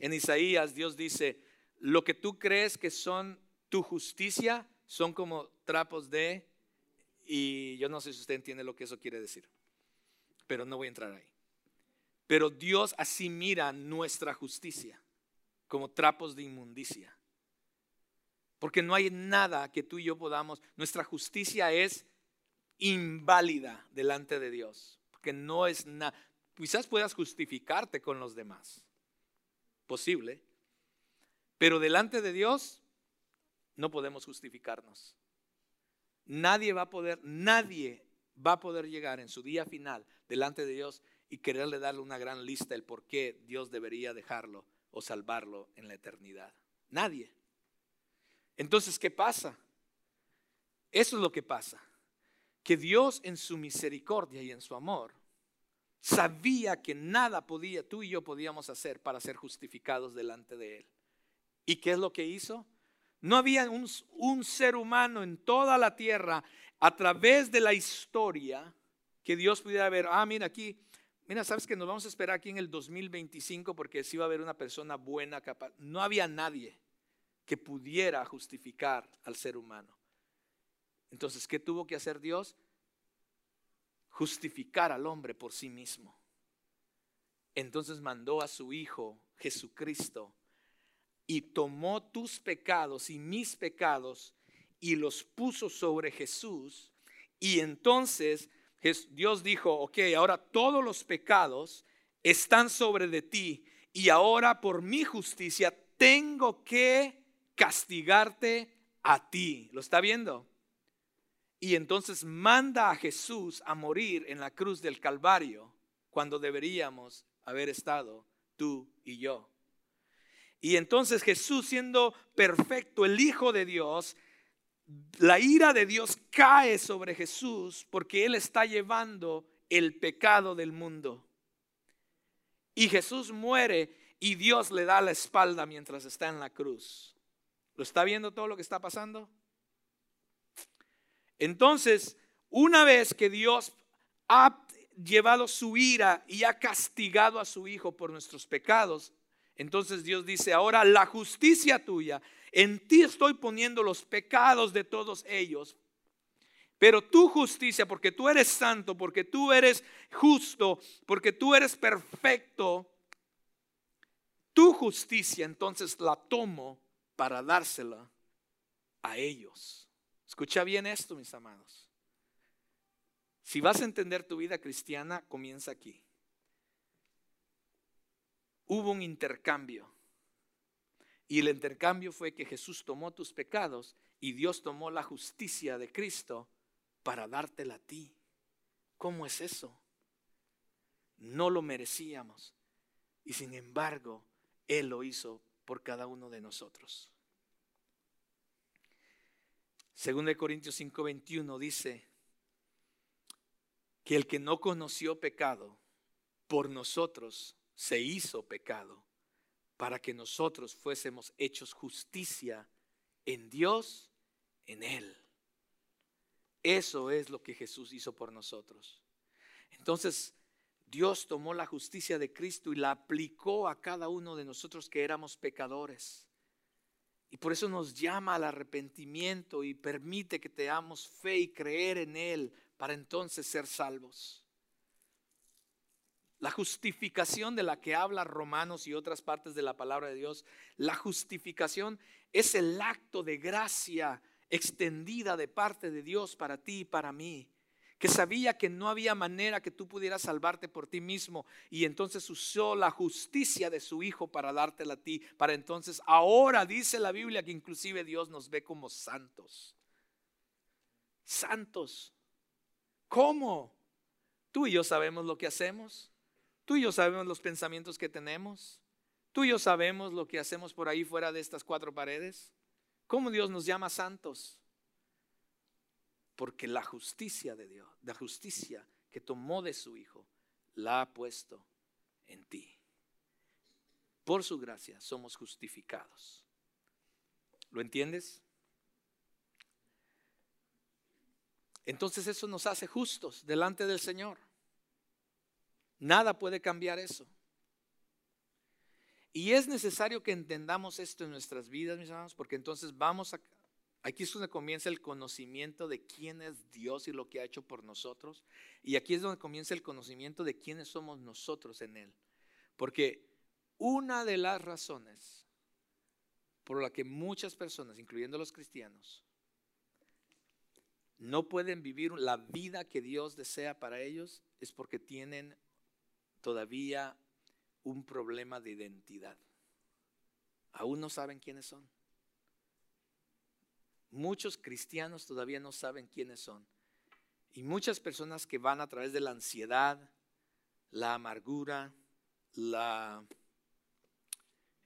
en Isaías Dios dice, lo que tú crees que son tu justicia son como trapos de... Y yo no sé si usted entiende lo que eso quiere decir, pero no voy a entrar ahí. Pero Dios así mira nuestra justicia como trapos de inmundicia. Porque no hay nada que tú y yo podamos, nuestra justicia es inválida delante de Dios. Porque no es nada, quizás puedas justificarte con los demás, posible, pero delante de Dios no podemos justificarnos. Nadie va a poder, nadie va a poder llegar en su día final delante de Dios y quererle darle una gran lista del por qué Dios debería dejarlo o salvarlo en la eternidad. Nadie. Entonces, ¿qué pasa? Eso es lo que pasa. Que Dios en su misericordia y en su amor sabía que nada podía, tú y yo podíamos hacer para ser justificados delante de Él. ¿Y qué es lo que hizo? No había un, un ser humano en toda la tierra a través de la historia que Dios pudiera ver, ah, mira aquí, mira, sabes que nos vamos a esperar aquí en el 2025 porque si va a haber una persona buena, capaz. No había nadie que pudiera justificar al ser humano. Entonces, ¿qué tuvo que hacer Dios? Justificar al hombre por sí mismo. Entonces mandó a su Hijo Jesucristo y tomó tus pecados y mis pecados y los puso sobre Jesús. Y entonces Dios dijo, ok, ahora todos los pecados están sobre de ti y ahora por mi justicia tengo que castigarte a ti. ¿Lo está viendo? Y entonces manda a Jesús a morir en la cruz del Calvario cuando deberíamos haber estado tú y yo. Y entonces Jesús siendo perfecto, el Hijo de Dios, la ira de Dios cae sobre Jesús porque Él está llevando el pecado del mundo. Y Jesús muere y Dios le da la espalda mientras está en la cruz. ¿Lo está viendo todo lo que está pasando? Entonces, una vez que Dios ha llevado su ira y ha castigado a su Hijo por nuestros pecados, entonces Dios dice, ahora la justicia tuya en ti estoy poniendo los pecados de todos ellos. Pero tu justicia, porque tú eres santo, porque tú eres justo, porque tú eres perfecto, tu justicia entonces la tomo para dársela a ellos. Escucha bien esto, mis amados. Si vas a entender tu vida cristiana, comienza aquí. Hubo un intercambio y el intercambio fue que Jesús tomó tus pecados y Dios tomó la justicia de Cristo para dártela a ti. ¿Cómo es eso? No lo merecíamos. Y sin embargo, Él lo hizo por cada uno de nosotros. Según de Corintios 5:21 dice que el que no conoció pecado, por nosotros se hizo pecado para que nosotros fuésemos hechos justicia en Dios, en Él. Eso es lo que Jesús hizo por nosotros. Entonces, Dios tomó la justicia de Cristo y la aplicó a cada uno de nosotros que éramos pecadores. Y por eso nos llama al arrepentimiento y permite que te damos fe y creer en Él para entonces ser salvos. La justificación de la que habla Romanos y otras partes de la palabra de Dios, la justificación es el acto de gracia extendida de parte de Dios para ti y para mí, que sabía que no había manera que tú pudieras salvarte por ti mismo y entonces usó la justicia de su Hijo para dártela a ti, para entonces ahora dice la Biblia que inclusive Dios nos ve como santos. Santos. ¿Cómo? Tú y yo sabemos lo que hacemos. Tú y yo sabemos los pensamientos que tenemos. Tú y yo sabemos lo que hacemos por ahí fuera de estas cuatro paredes. ¿Cómo Dios nos llama santos? Porque la justicia de Dios, la justicia que tomó de su Hijo, la ha puesto en ti. Por su gracia somos justificados. ¿Lo entiendes? Entonces eso nos hace justos delante del Señor. Nada puede cambiar eso. Y es necesario que entendamos esto en nuestras vidas, mis hermanos, porque entonces vamos a... Aquí es donde comienza el conocimiento de quién es Dios y lo que ha hecho por nosotros. Y aquí es donde comienza el conocimiento de quiénes somos nosotros en Él. Porque una de las razones por la que muchas personas, incluyendo los cristianos, no pueden vivir la vida que Dios desea para ellos es porque tienen todavía un problema de identidad. Aún no saben quiénes son. muchos cristianos todavía no saben quiénes son. Y muchas personas que van a través de la ansiedad, la amargura, la,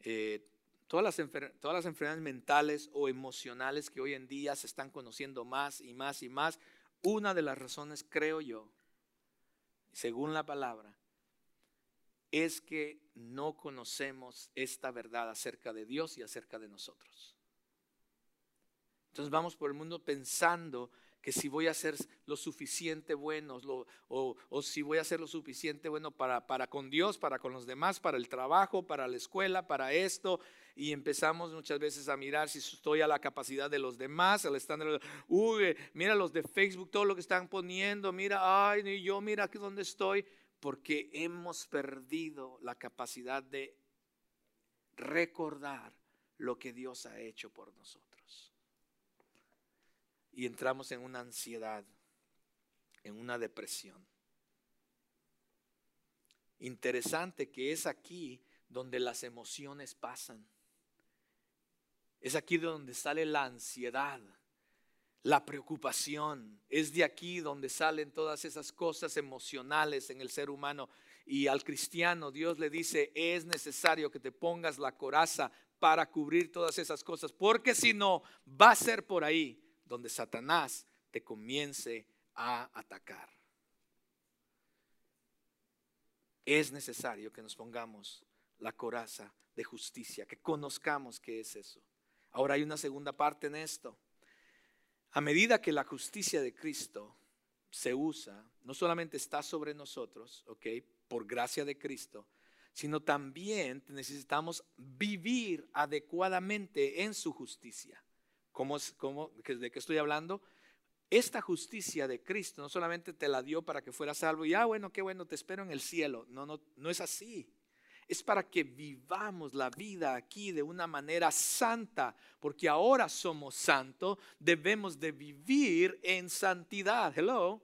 eh, todas, las todas las enfermedades mentales o emocionales que hoy en día se están conociendo más y más y más, una de las razones, creo yo, según la palabra, es que no conocemos esta verdad acerca de Dios y acerca de nosotros. Entonces vamos por el mundo pensando que si voy a ser lo suficiente buenos o, si voy a ser lo suficiente bueno para, para con Dios, para con los demás, para el trabajo, para la escuela, para esto. Y empezamos muchas veces a mirar si estoy a la capacidad de los demás, al estándar. Uy, mira los de Facebook, todo lo que están poniendo, mira, ay, yo, mira aquí donde estoy porque hemos perdido la capacidad de recordar lo que Dios ha hecho por nosotros. Y entramos en una ansiedad, en una depresión. Interesante que es aquí donde las emociones pasan. Es aquí donde sale la ansiedad la preocupación. Es de aquí donde salen todas esas cosas emocionales en el ser humano. Y al cristiano Dios le dice, es necesario que te pongas la coraza para cubrir todas esas cosas, porque si no, va a ser por ahí donde Satanás te comience a atacar. Es necesario que nos pongamos la coraza de justicia, que conozcamos qué es eso. Ahora hay una segunda parte en esto. A medida que la justicia de Cristo se usa, no solamente está sobre nosotros, ¿ok? Por gracia de Cristo, sino también necesitamos vivir adecuadamente en su justicia. ¿Cómo, cómo, ¿De qué estoy hablando? Esta justicia de Cristo no solamente te la dio para que fueras salvo y, ah, bueno, qué bueno, te espero en el cielo. No, no, no es así es para que vivamos la vida aquí de una manera santa, porque ahora somos santos, debemos de vivir en santidad. Hello.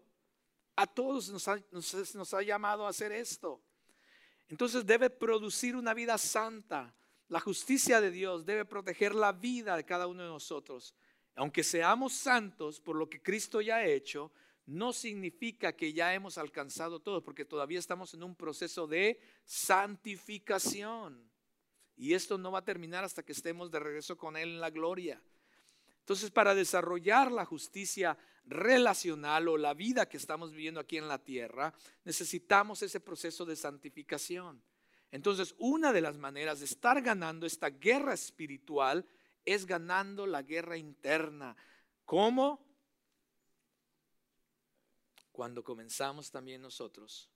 A todos nos nos ha llamado a hacer esto. Entonces debe producir una vida santa. La justicia de Dios debe proteger la vida de cada uno de nosotros. Aunque seamos santos por lo que Cristo ya ha hecho, no significa que ya hemos alcanzado todo, porque todavía estamos en un proceso de santificación. Y esto no va a terminar hasta que estemos de regreso con Él en la gloria. Entonces, para desarrollar la justicia relacional o la vida que estamos viviendo aquí en la tierra, necesitamos ese proceso de santificación. Entonces, una de las maneras de estar ganando esta guerra espiritual es ganando la guerra interna. ¿Cómo? Cuando comenzamos también nosotros,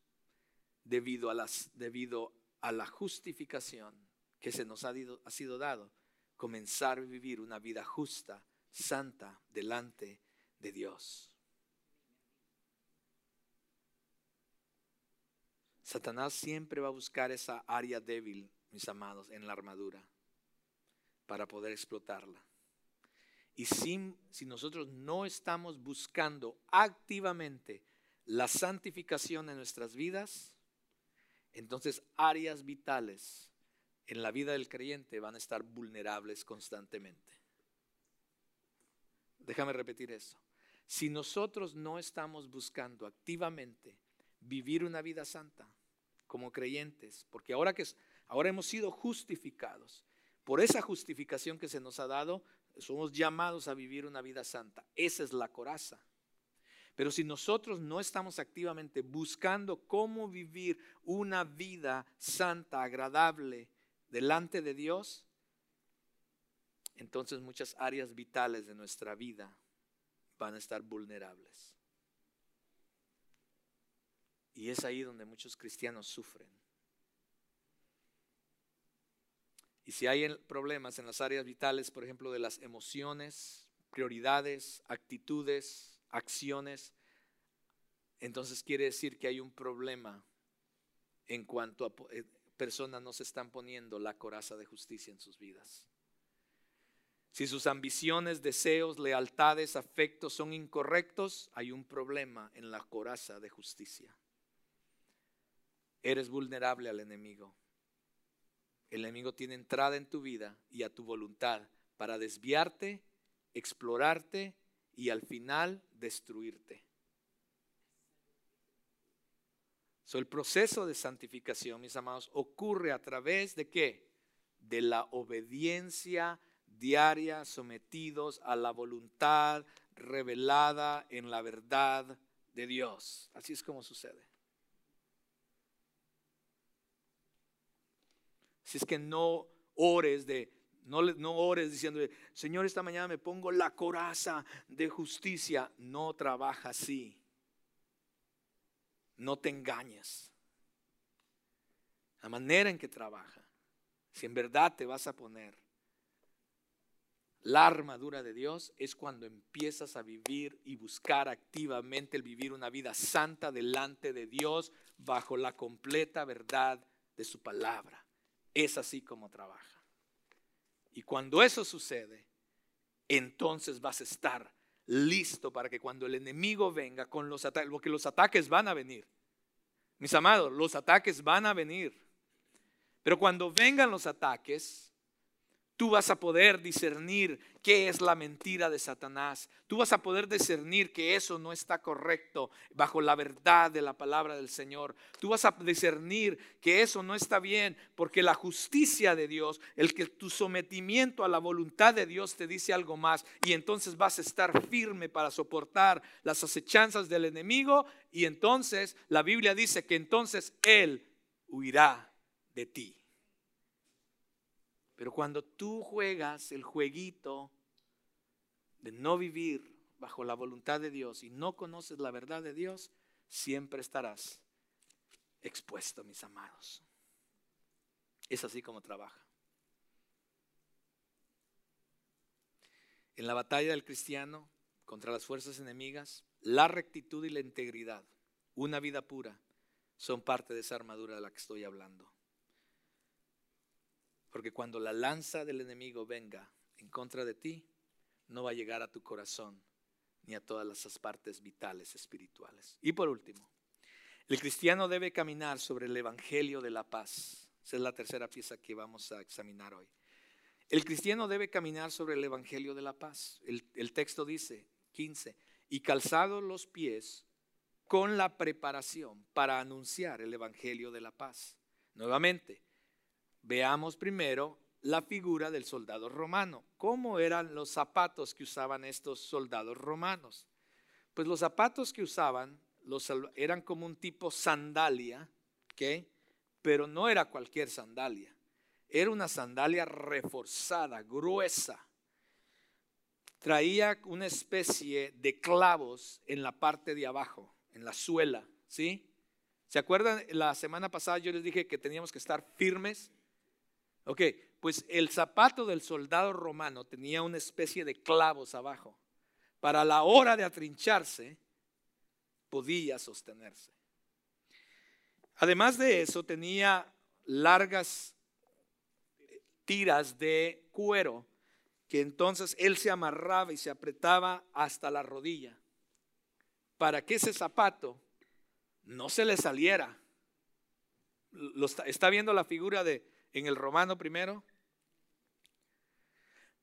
debido a, las, debido a la justificación que se nos ha, ha sido dado, comenzar a vivir una vida justa, santa, delante de Dios. Satanás siempre va a buscar esa área débil, mis amados, en la armadura, para poder explotarla. Y si, nosotros no estamos buscando activamente la santificación en nuestras vidas, entonces áreas vitales en la vida del creyente van a estar vulnerables constantemente. Déjame repetir eso. Si nosotros no estamos buscando activamente vivir una vida santa como creyentes, porque ahora que ahora hemos sido justificados, por esa justificación que se nos ha dado, somos llamados a vivir una vida santa. Esa es la coraza. Pero si nosotros no estamos activamente buscando cómo vivir una vida santa, agradable delante de Dios, entonces muchas áreas vitales de nuestra vida van a estar vulnerables. Y es ahí donde muchos cristianos sufren. Y si hay problemas en las áreas vitales, por ejemplo, de las emociones, prioridades, actitudes, acciones, entonces quiere decir que hay un problema en cuanto a eh, personas no se están poniendo la coraza de justicia en sus vidas. Si sus ambiciones, deseos, lealtades, afectos son incorrectos, hay un problema en la coraza de justicia. Eres vulnerable al enemigo. El enemigo tiene entrada en tu vida y a tu voluntad para desviarte explorarte y al final destruirte. So, el proceso de santificación, mis amados, ocurre a través de qué? De la obediencia diaria, sometidos a la voluntad revelada en la verdad de Dios. Así es como sucede. Si es que no ores de no, no ores diciendo, Señor, esta mañana me pongo la coraza de justicia. No trabaja así. No te engañes. La manera en que trabaja, si en verdad te vas a poner la armadura de Dios, es cuando empiezas a vivir y buscar activamente el vivir una vida santa delante de Dios bajo la completa verdad de su palabra. Es así como trabaja. Y cuando eso sucede, entonces vas a estar listo para que cuando el enemigo venga con los ataques, porque los ataques van a venir. Mis amados, los ataques van a venir. Pero cuando vengan los ataques, Tú vas a poder discernir qué es la mentira de Satanás. Tú vas a poder discernir que eso no está correcto bajo la verdad de la palabra del Señor. Tú vas a discernir que eso no está bien porque la justicia de Dios, el que tu sometimiento a la voluntad de Dios te dice algo más y entonces vas a estar firme para soportar las acechanzas del enemigo y entonces la Biblia dice que entonces Él huirá de ti. Pero cuando tú juegas el jueguito de no vivir bajo la voluntad de Dios y no conoces la verdad de Dios, siempre estarás expuesto, mis amados. Es así como trabaja. En la batalla del cristiano contra las fuerzas enemigas, la rectitud y la integridad, una vida pura, son parte de esa armadura de la que estoy hablando. Porque cuando la lanza del enemigo venga en contra de ti, no va a llegar a tu corazón ni a todas las partes vitales espirituales. Y por último, el cristiano debe caminar sobre el Evangelio de la paz. Esa es la tercera pieza que vamos a examinar hoy. El cristiano debe caminar sobre el Evangelio de la paz. El, texto dice, 15, y calzado los pies con la preparación para anunciar el Evangelio de la paz. Nuevamente, Veamos primero la figura del soldado romano. ¿Cómo eran los zapatos que usaban estos soldados romanos? Pues los zapatos que usaban eran como un tipo sandalia, ¿ok? pero no era cualquier sandalia. Era una sandalia reforzada, gruesa. Traía una especie de clavos en la parte de abajo, en la suela, ¿sí? ¿Se acuerdan? La semana pasada yo les dije que teníamos que estar firmes Ok, pues el zapato del soldado romano tenía una especie de clavos abajo. Para la hora de atrincharse, podía sostenerse. Además de eso, tenía largas tiras de cuero que entonces él se amarraba y se apretaba hasta la rodilla para que ese zapato no se le saliera. está viendo la figura de, en el Romano primero?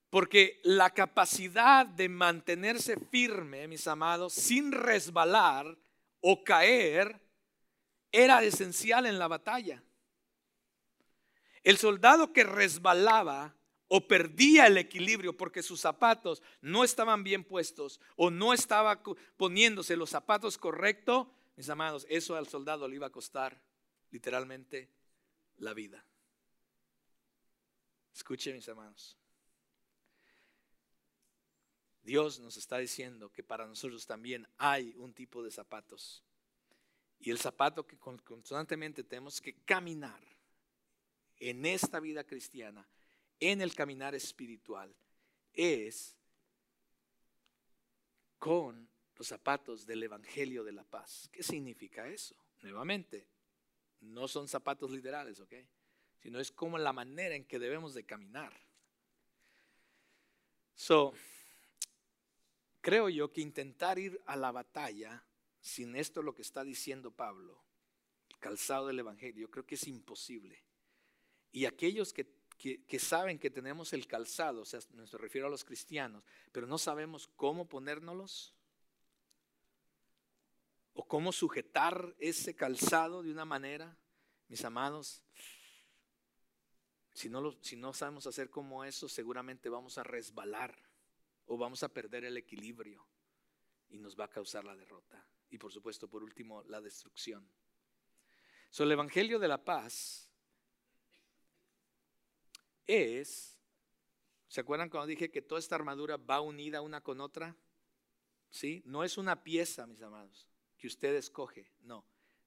Porque la capacidad de mantenerse firme, mis amados, sin resbalar o caer, era esencial en la batalla. El soldado que resbalaba o perdía el equilibrio porque sus zapatos no estaban bien puestos o no estaba poniéndose los zapatos correctos, mis amados, eso al soldado le iba a costar literalmente la vida. Escuchen mis hermanos. Dios nos está diciendo que para nosotros también hay un tipo de zapatos. Y el zapato que constantemente tenemos que caminar en esta vida cristiana, en el caminar espiritual, es con los zapatos del Evangelio de la Paz. ¿Qué significa eso? Nuevamente, no son zapatos literales, ¿ok? Sino es como la manera en que debemos de caminar. So, creo yo que intentar ir a la batalla sin esto lo que está diciendo Pablo, calzado del Evangelio, creo que es imposible. Y aquellos que, que, saben que tenemos el calzado, o sea, me refiero a los cristianos, pero no sabemos cómo ponérnoslos o cómo sujetar ese calzado de una manera, mis amados, si no, sabemos hacer como eso, seguramente vamos a resbalar o vamos a perder el equilibrio y nos va a causar la derrota. Y por supuesto, por último, la destrucción. So, el Evangelio de la Paz es, ¿se acuerdan cuando dije que toda esta armadura va unida una con otra? ¿Sí? No es una pieza, mis amados, que usted escoge, no.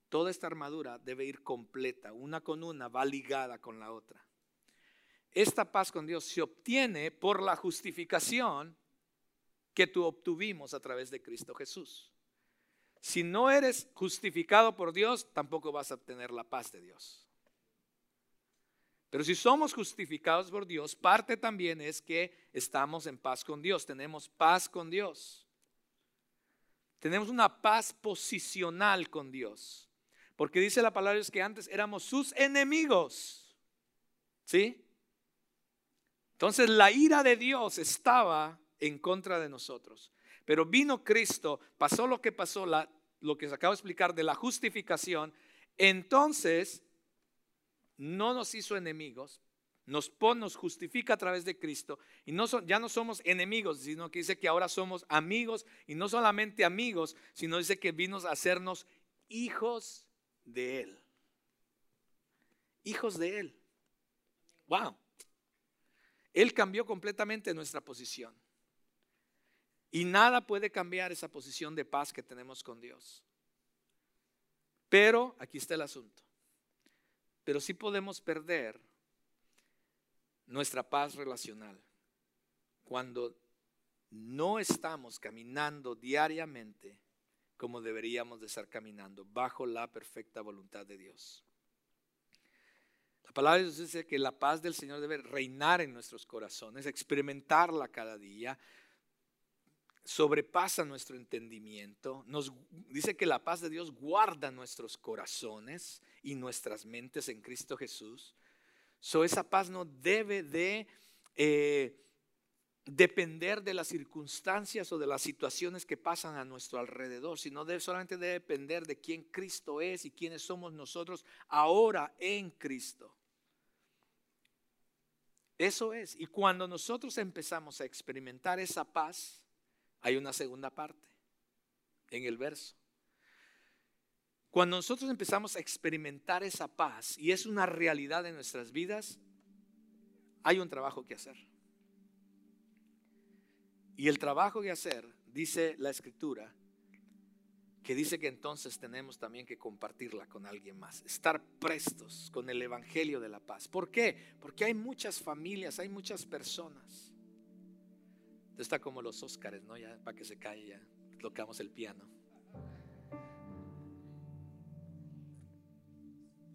Toda esta armadura debe ir completa, una con una va ligada con la otra. Esta paz con Dios se obtiene por la justificación que tú obtuvimos a través de Cristo Jesús. Si no eres justificado por Dios, tampoco vas a obtener la paz de Dios. Pero si somos justificados por Dios, parte también es que estamos en paz con Dios, tenemos paz con Dios. Tenemos una paz posicional con Dios. Porque dice la palabra es que antes éramos sus enemigos. ¿Sí? Entonces la ira de Dios estaba en contra de nosotros. Pero vino Cristo, pasó lo que pasó, lo que se acabo de explicar de la justificación. Entonces, no nos hizo enemigos, nos pone, nos justifica a través de Cristo. Y ya no somos enemigos, sino que dice que ahora somos amigos. Y no solamente amigos, sino dice que vino a hacernos hijos de Él. Hijos de Él. Wow. Él cambió completamente nuestra posición. Y nada puede cambiar esa posición de paz que tenemos con Dios. Pero aquí está el asunto. Pero sí podemos perder nuestra paz relacional cuando no estamos caminando diariamente como deberíamos de estar caminando, bajo la perfecta voluntad de Dios. La palabra de Dios dice que la paz del Señor debe reinar en nuestros corazones, experimentarla cada día, sobrepasa nuestro entendimiento. Nos dice que la paz de Dios guarda nuestros corazones y nuestras mentes en Cristo Jesús. So, esa paz no debe de eh, depender de las circunstancias o de las situaciones que pasan a nuestro alrededor, sino debe, solamente debe depender de quién Cristo es y quiénes somos nosotros ahora en Cristo. Eso es. Y cuando nosotros empezamos a experimentar esa paz, hay una segunda parte en el verso. Cuando nosotros empezamos a experimentar esa paz y es una realidad en nuestras vidas, hay un trabajo que hacer. Y el trabajo que hacer, dice la escritura, que dice que entonces tenemos también que compartirla con alguien más, estar prestos con el Evangelio de la paz. ¿Por qué? Porque hay muchas familias, hay muchas personas. Está como los Óscares, ¿no? Ya para que se calle, ya tocamos el piano.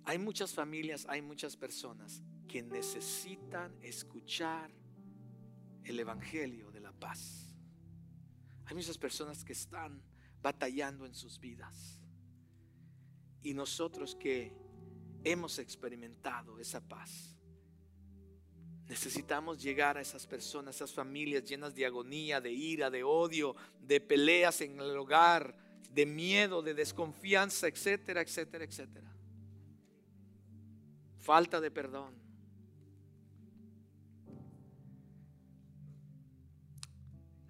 Hay muchas familias, hay muchas personas que necesitan escuchar el Evangelio paz. Hay muchas personas que están batallando en sus vidas. Y nosotros que hemos experimentado esa paz, necesitamos llegar a esas personas, esas familias llenas de agonía, de ira, de odio, de peleas en el hogar, de miedo, de desconfianza, etcétera, etcétera, etcétera. Falta de perdón.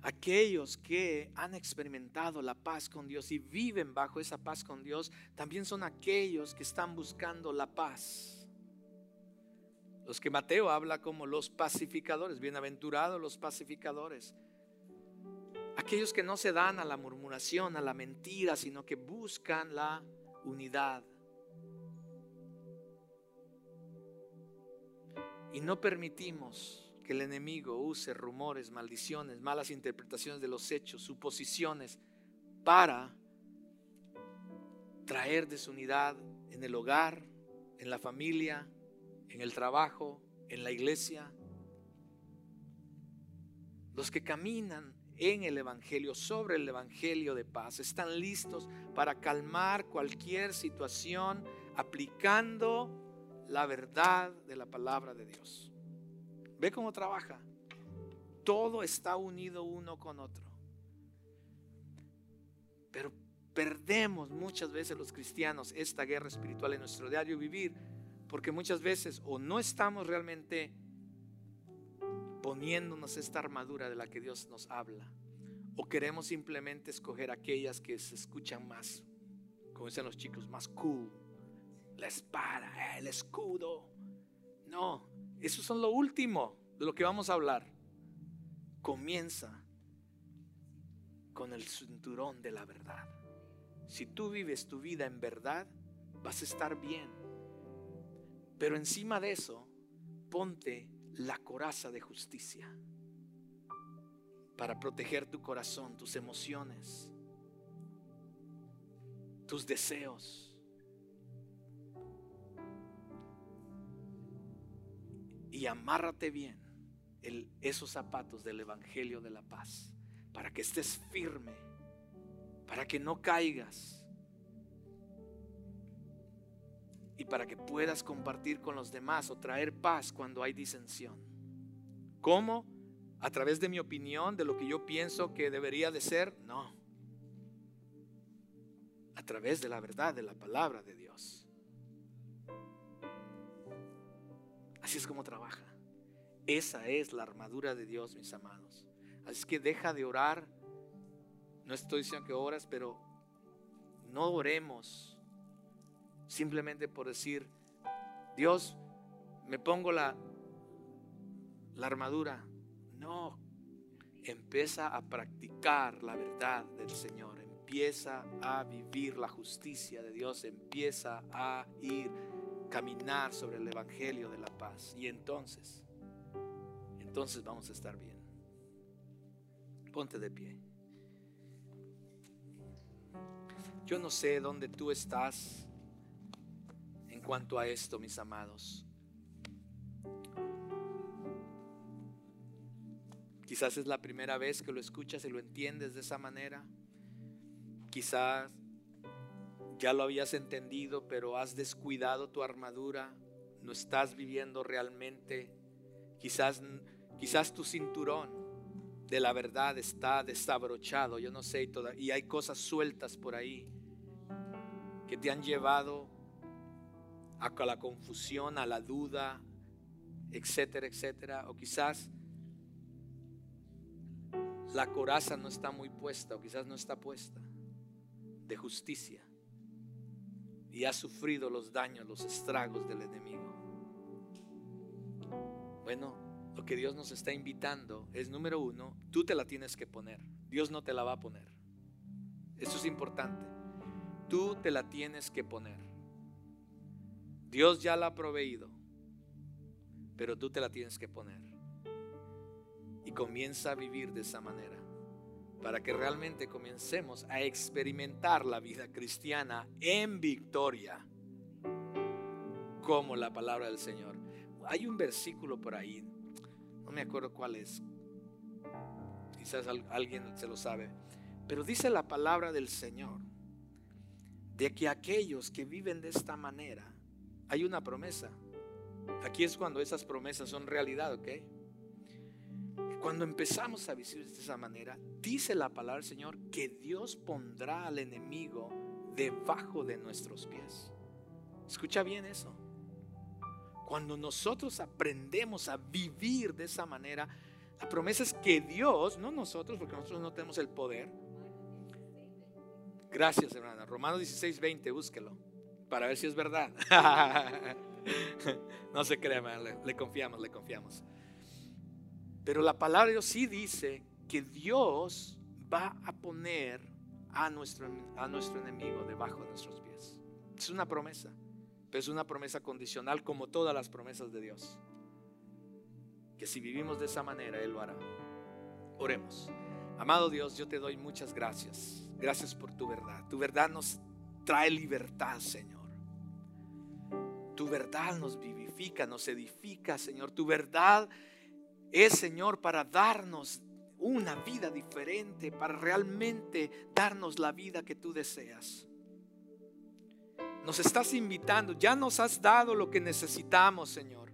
Aquellos que han experimentado la paz con Dios y viven bajo esa paz con Dios, también son aquellos que están buscando la paz. Los que Mateo habla como los pacificadores, bienaventurados los pacificadores. Aquellos que no se dan a la murmuración, a la mentira, sino que buscan la unidad. Y no permitimos que el enemigo use rumores, maldiciones, malas interpretaciones de los hechos, suposiciones, para traer desunidad en el hogar, en la familia, en el trabajo, en la iglesia. Los que caminan en el Evangelio, sobre el Evangelio de paz, están listos para calmar cualquier situación aplicando la verdad de la palabra de Dios. Ve cómo trabaja. Todo está unido uno con otro. Pero perdemos muchas veces los cristianos esta guerra espiritual en nuestro diario vivir porque muchas veces o no estamos realmente poniéndonos esta armadura de la que Dios nos habla o queremos simplemente escoger aquellas que se escuchan más, como dicen los chicos, más cool. La espada, el escudo. No, eso son lo último de lo que vamos a hablar. Comienza con el cinturón de la verdad. Si tú vives tu vida en verdad, vas a estar bien. Pero encima de eso, ponte la coraza de justicia para proteger tu corazón, tus emociones, tus deseos. Y amárrate bien esos zapatos del Evangelio de la Paz para que estés firme, para que no caigas y para que puedas compartir con los demás o traer paz cuando hay disensión. ¿Cómo? a través de mi opinión, de lo que yo pienso que debería de ser, no. A través de la verdad, de la palabra de Dios. Así es como trabaja. Esa es la armadura de Dios, mis amados. Así que deja de orar. No estoy diciendo que oras, pero no oremos simplemente por decir, Dios, me pongo la, la armadura no, empieza a practicar la verdad del Señor, empieza a vivir la justicia de Dios, empieza a ir, caminar sobre el Evangelio de la paz. Y entonces, entonces vamos a estar bien. Ponte de pie. Yo no sé dónde tú estás en cuanto a esto, mis amados. Quizás es la primera vez que lo escuchas y lo entiendes de esa manera. Quizás ya lo habías entendido, pero has descuidado tu armadura, no estás viviendo realmente. Quizás, quizás tu cinturón de la verdad está desabrochado, yo no sé, y hay cosas sueltas por ahí que te han llevado a la confusión, a la duda, etcétera, etcétera. O quizás la coraza no está muy puesta o quizás no está puesta de justicia y ha sufrido los daños, los estragos del enemigo. Bueno, lo que Dios nos está invitando es número uno, tú te la tienes que poner, Dios no te la va a poner. Eso es importante. Tú te la tienes que poner. Dios ya la ha proveído, pero tú te la tienes que poner y comienza a vivir de esa manera. Para que realmente comencemos a experimentar la vida cristiana en victoria, como la palabra del Señor. Hay un versículo por ahí, no me acuerdo cuál es, quizás alguien se lo sabe, pero dice la palabra del Señor de que aquellos que viven de esta manera, hay una promesa. Aquí es cuando esas promesas son realidad, ¿ok? Cuando empezamos a vivir de esa manera, dice la palabra del Señor que Dios pondrá al enemigo debajo de nuestros pies. Escucha bien eso. Cuando nosotros aprendemos a vivir de esa manera, la promesa es que Dios, no nosotros, porque nosotros no tenemos el poder. Gracias, hermana. Romanos 16, 20, búsquelo para ver si es verdad. (laughs) no se crea, le confiamos, le confiamos. Pero la palabra de Dios sí dice que Dios va a poner a nuestro, a nuestro enemigo debajo de nuestros pies. Es una promesa, pero es una promesa condicional como todas las promesas de Dios. Que si vivimos de esa manera, Él lo hará. Oremos. Amado Dios, yo te doy muchas gracias. Gracias por tu verdad. Tu verdad nos trae libertad, Señor. Tu verdad nos vivifica, nos edifica, Señor. Tu verdad es, Señor, para darnos una vida diferente, para realmente darnos la vida que tú deseas. Nos estás invitando, ya nos has dado lo que necesitamos, Señor.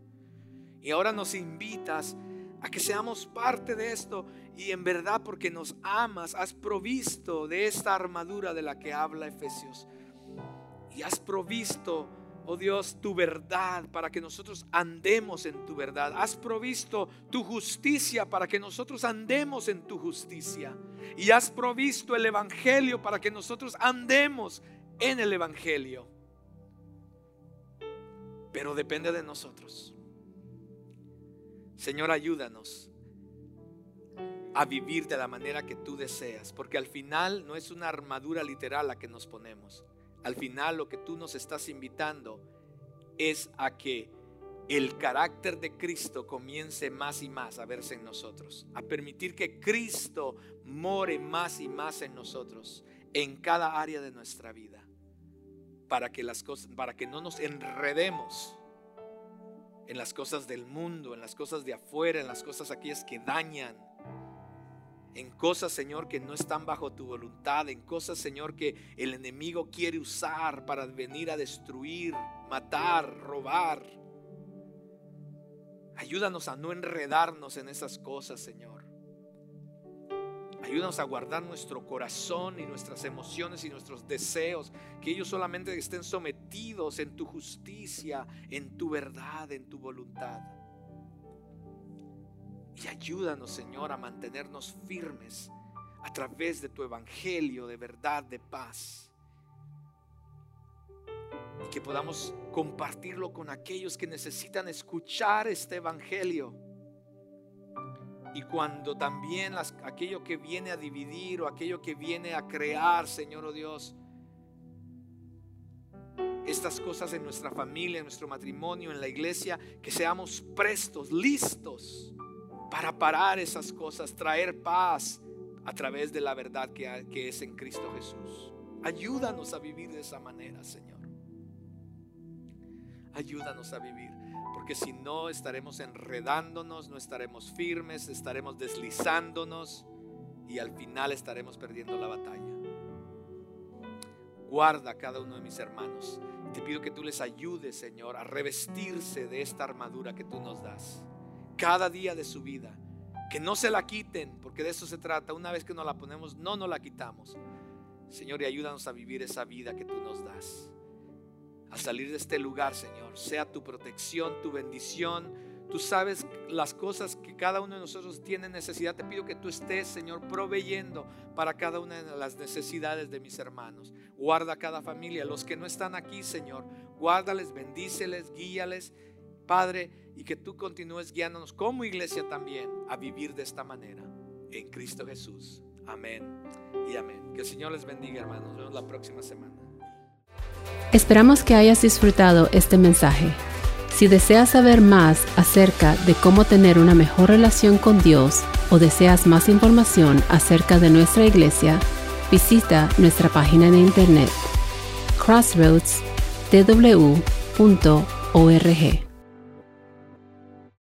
Y ahora nos invitas a que seamos parte de esto y en verdad porque nos amas has provisto de esta armadura de la que habla Efesios. Y has provisto oh Dios, tu verdad para que nosotros andemos en tu verdad. Has provisto tu justicia para que nosotros andemos en tu justicia. Y has provisto el Evangelio para que nosotros andemos en el Evangelio. Pero depende de nosotros. Señor, ayúdanos a vivir de la manera que tú deseas, porque al final no es una armadura literal la que nos ponemos al final lo que tú nos estás invitando es a que el carácter de Cristo comience más y más a verse en nosotros, a permitir que Cristo more más y más en nosotros, en cada área de nuestra vida, para que las cosas, para que no nos enredemos en las cosas del mundo, en las cosas de afuera, en las cosas aquellas que dañan, en cosas, Señor, que no están bajo tu voluntad, en cosas, Señor, que el enemigo quiere usar para venir a destruir, matar, robar. Ayúdanos a no enredarnos en esas cosas, Señor. Ayúdanos a guardar nuestro corazón y nuestras emociones y nuestros deseos, que ellos solamente estén sometidos en tu justicia, en tu verdad, en tu voluntad. Y ayúdanos, Señor, a mantenernos firmes a través de tu evangelio de verdad, de paz. Y que podamos compartirlo con aquellos que necesitan escuchar este evangelio. Y cuando también aquello que viene a dividir o aquello que viene a crear, Señor oh Dios, estas cosas en nuestra familia, en nuestro matrimonio, en la iglesia, que seamos prestos, listos para parar esas cosas, traer paz a través de la verdad que, es en Cristo Jesús. Ayúdanos a vivir de esa manera, Señor. Ayúdanos a vivir, porque si no estaremos enredándonos, no estaremos firmes, estaremos deslizándonos y al final estaremos perdiendo la batalla. Guarda a cada uno de mis hermanos. Te pido que tú les ayudes, Señor, a revestirse de esta armadura que tú nos das cada día de su vida. Que no se la quiten, porque de eso se trata. Una vez que nos la ponemos, no nos la quitamos. Señor, y ayúdanos a vivir esa vida que tú nos das. Al salir de este lugar, Señor, sea tu protección, tu bendición. Tú sabes las cosas que cada uno de nosotros tiene necesidad. Te pido que tú estés, Señor, proveyendo para cada una de las necesidades de mis hermanos. Guarda cada familia. Los que no están aquí, Señor, guárdales, bendíceles, guíales. Padre, y que tú continúes guiándonos como iglesia también a vivir de esta manera en Cristo Jesús. Amén y amén. Que el Señor les bendiga, hermanos. Nos vemos la próxima semana. Esperamos que hayas disfrutado este mensaje. Si deseas saber más acerca de cómo tener una mejor relación con Dios o deseas más información acerca de nuestra iglesia, visita nuestra página de internet crossroadstw.org.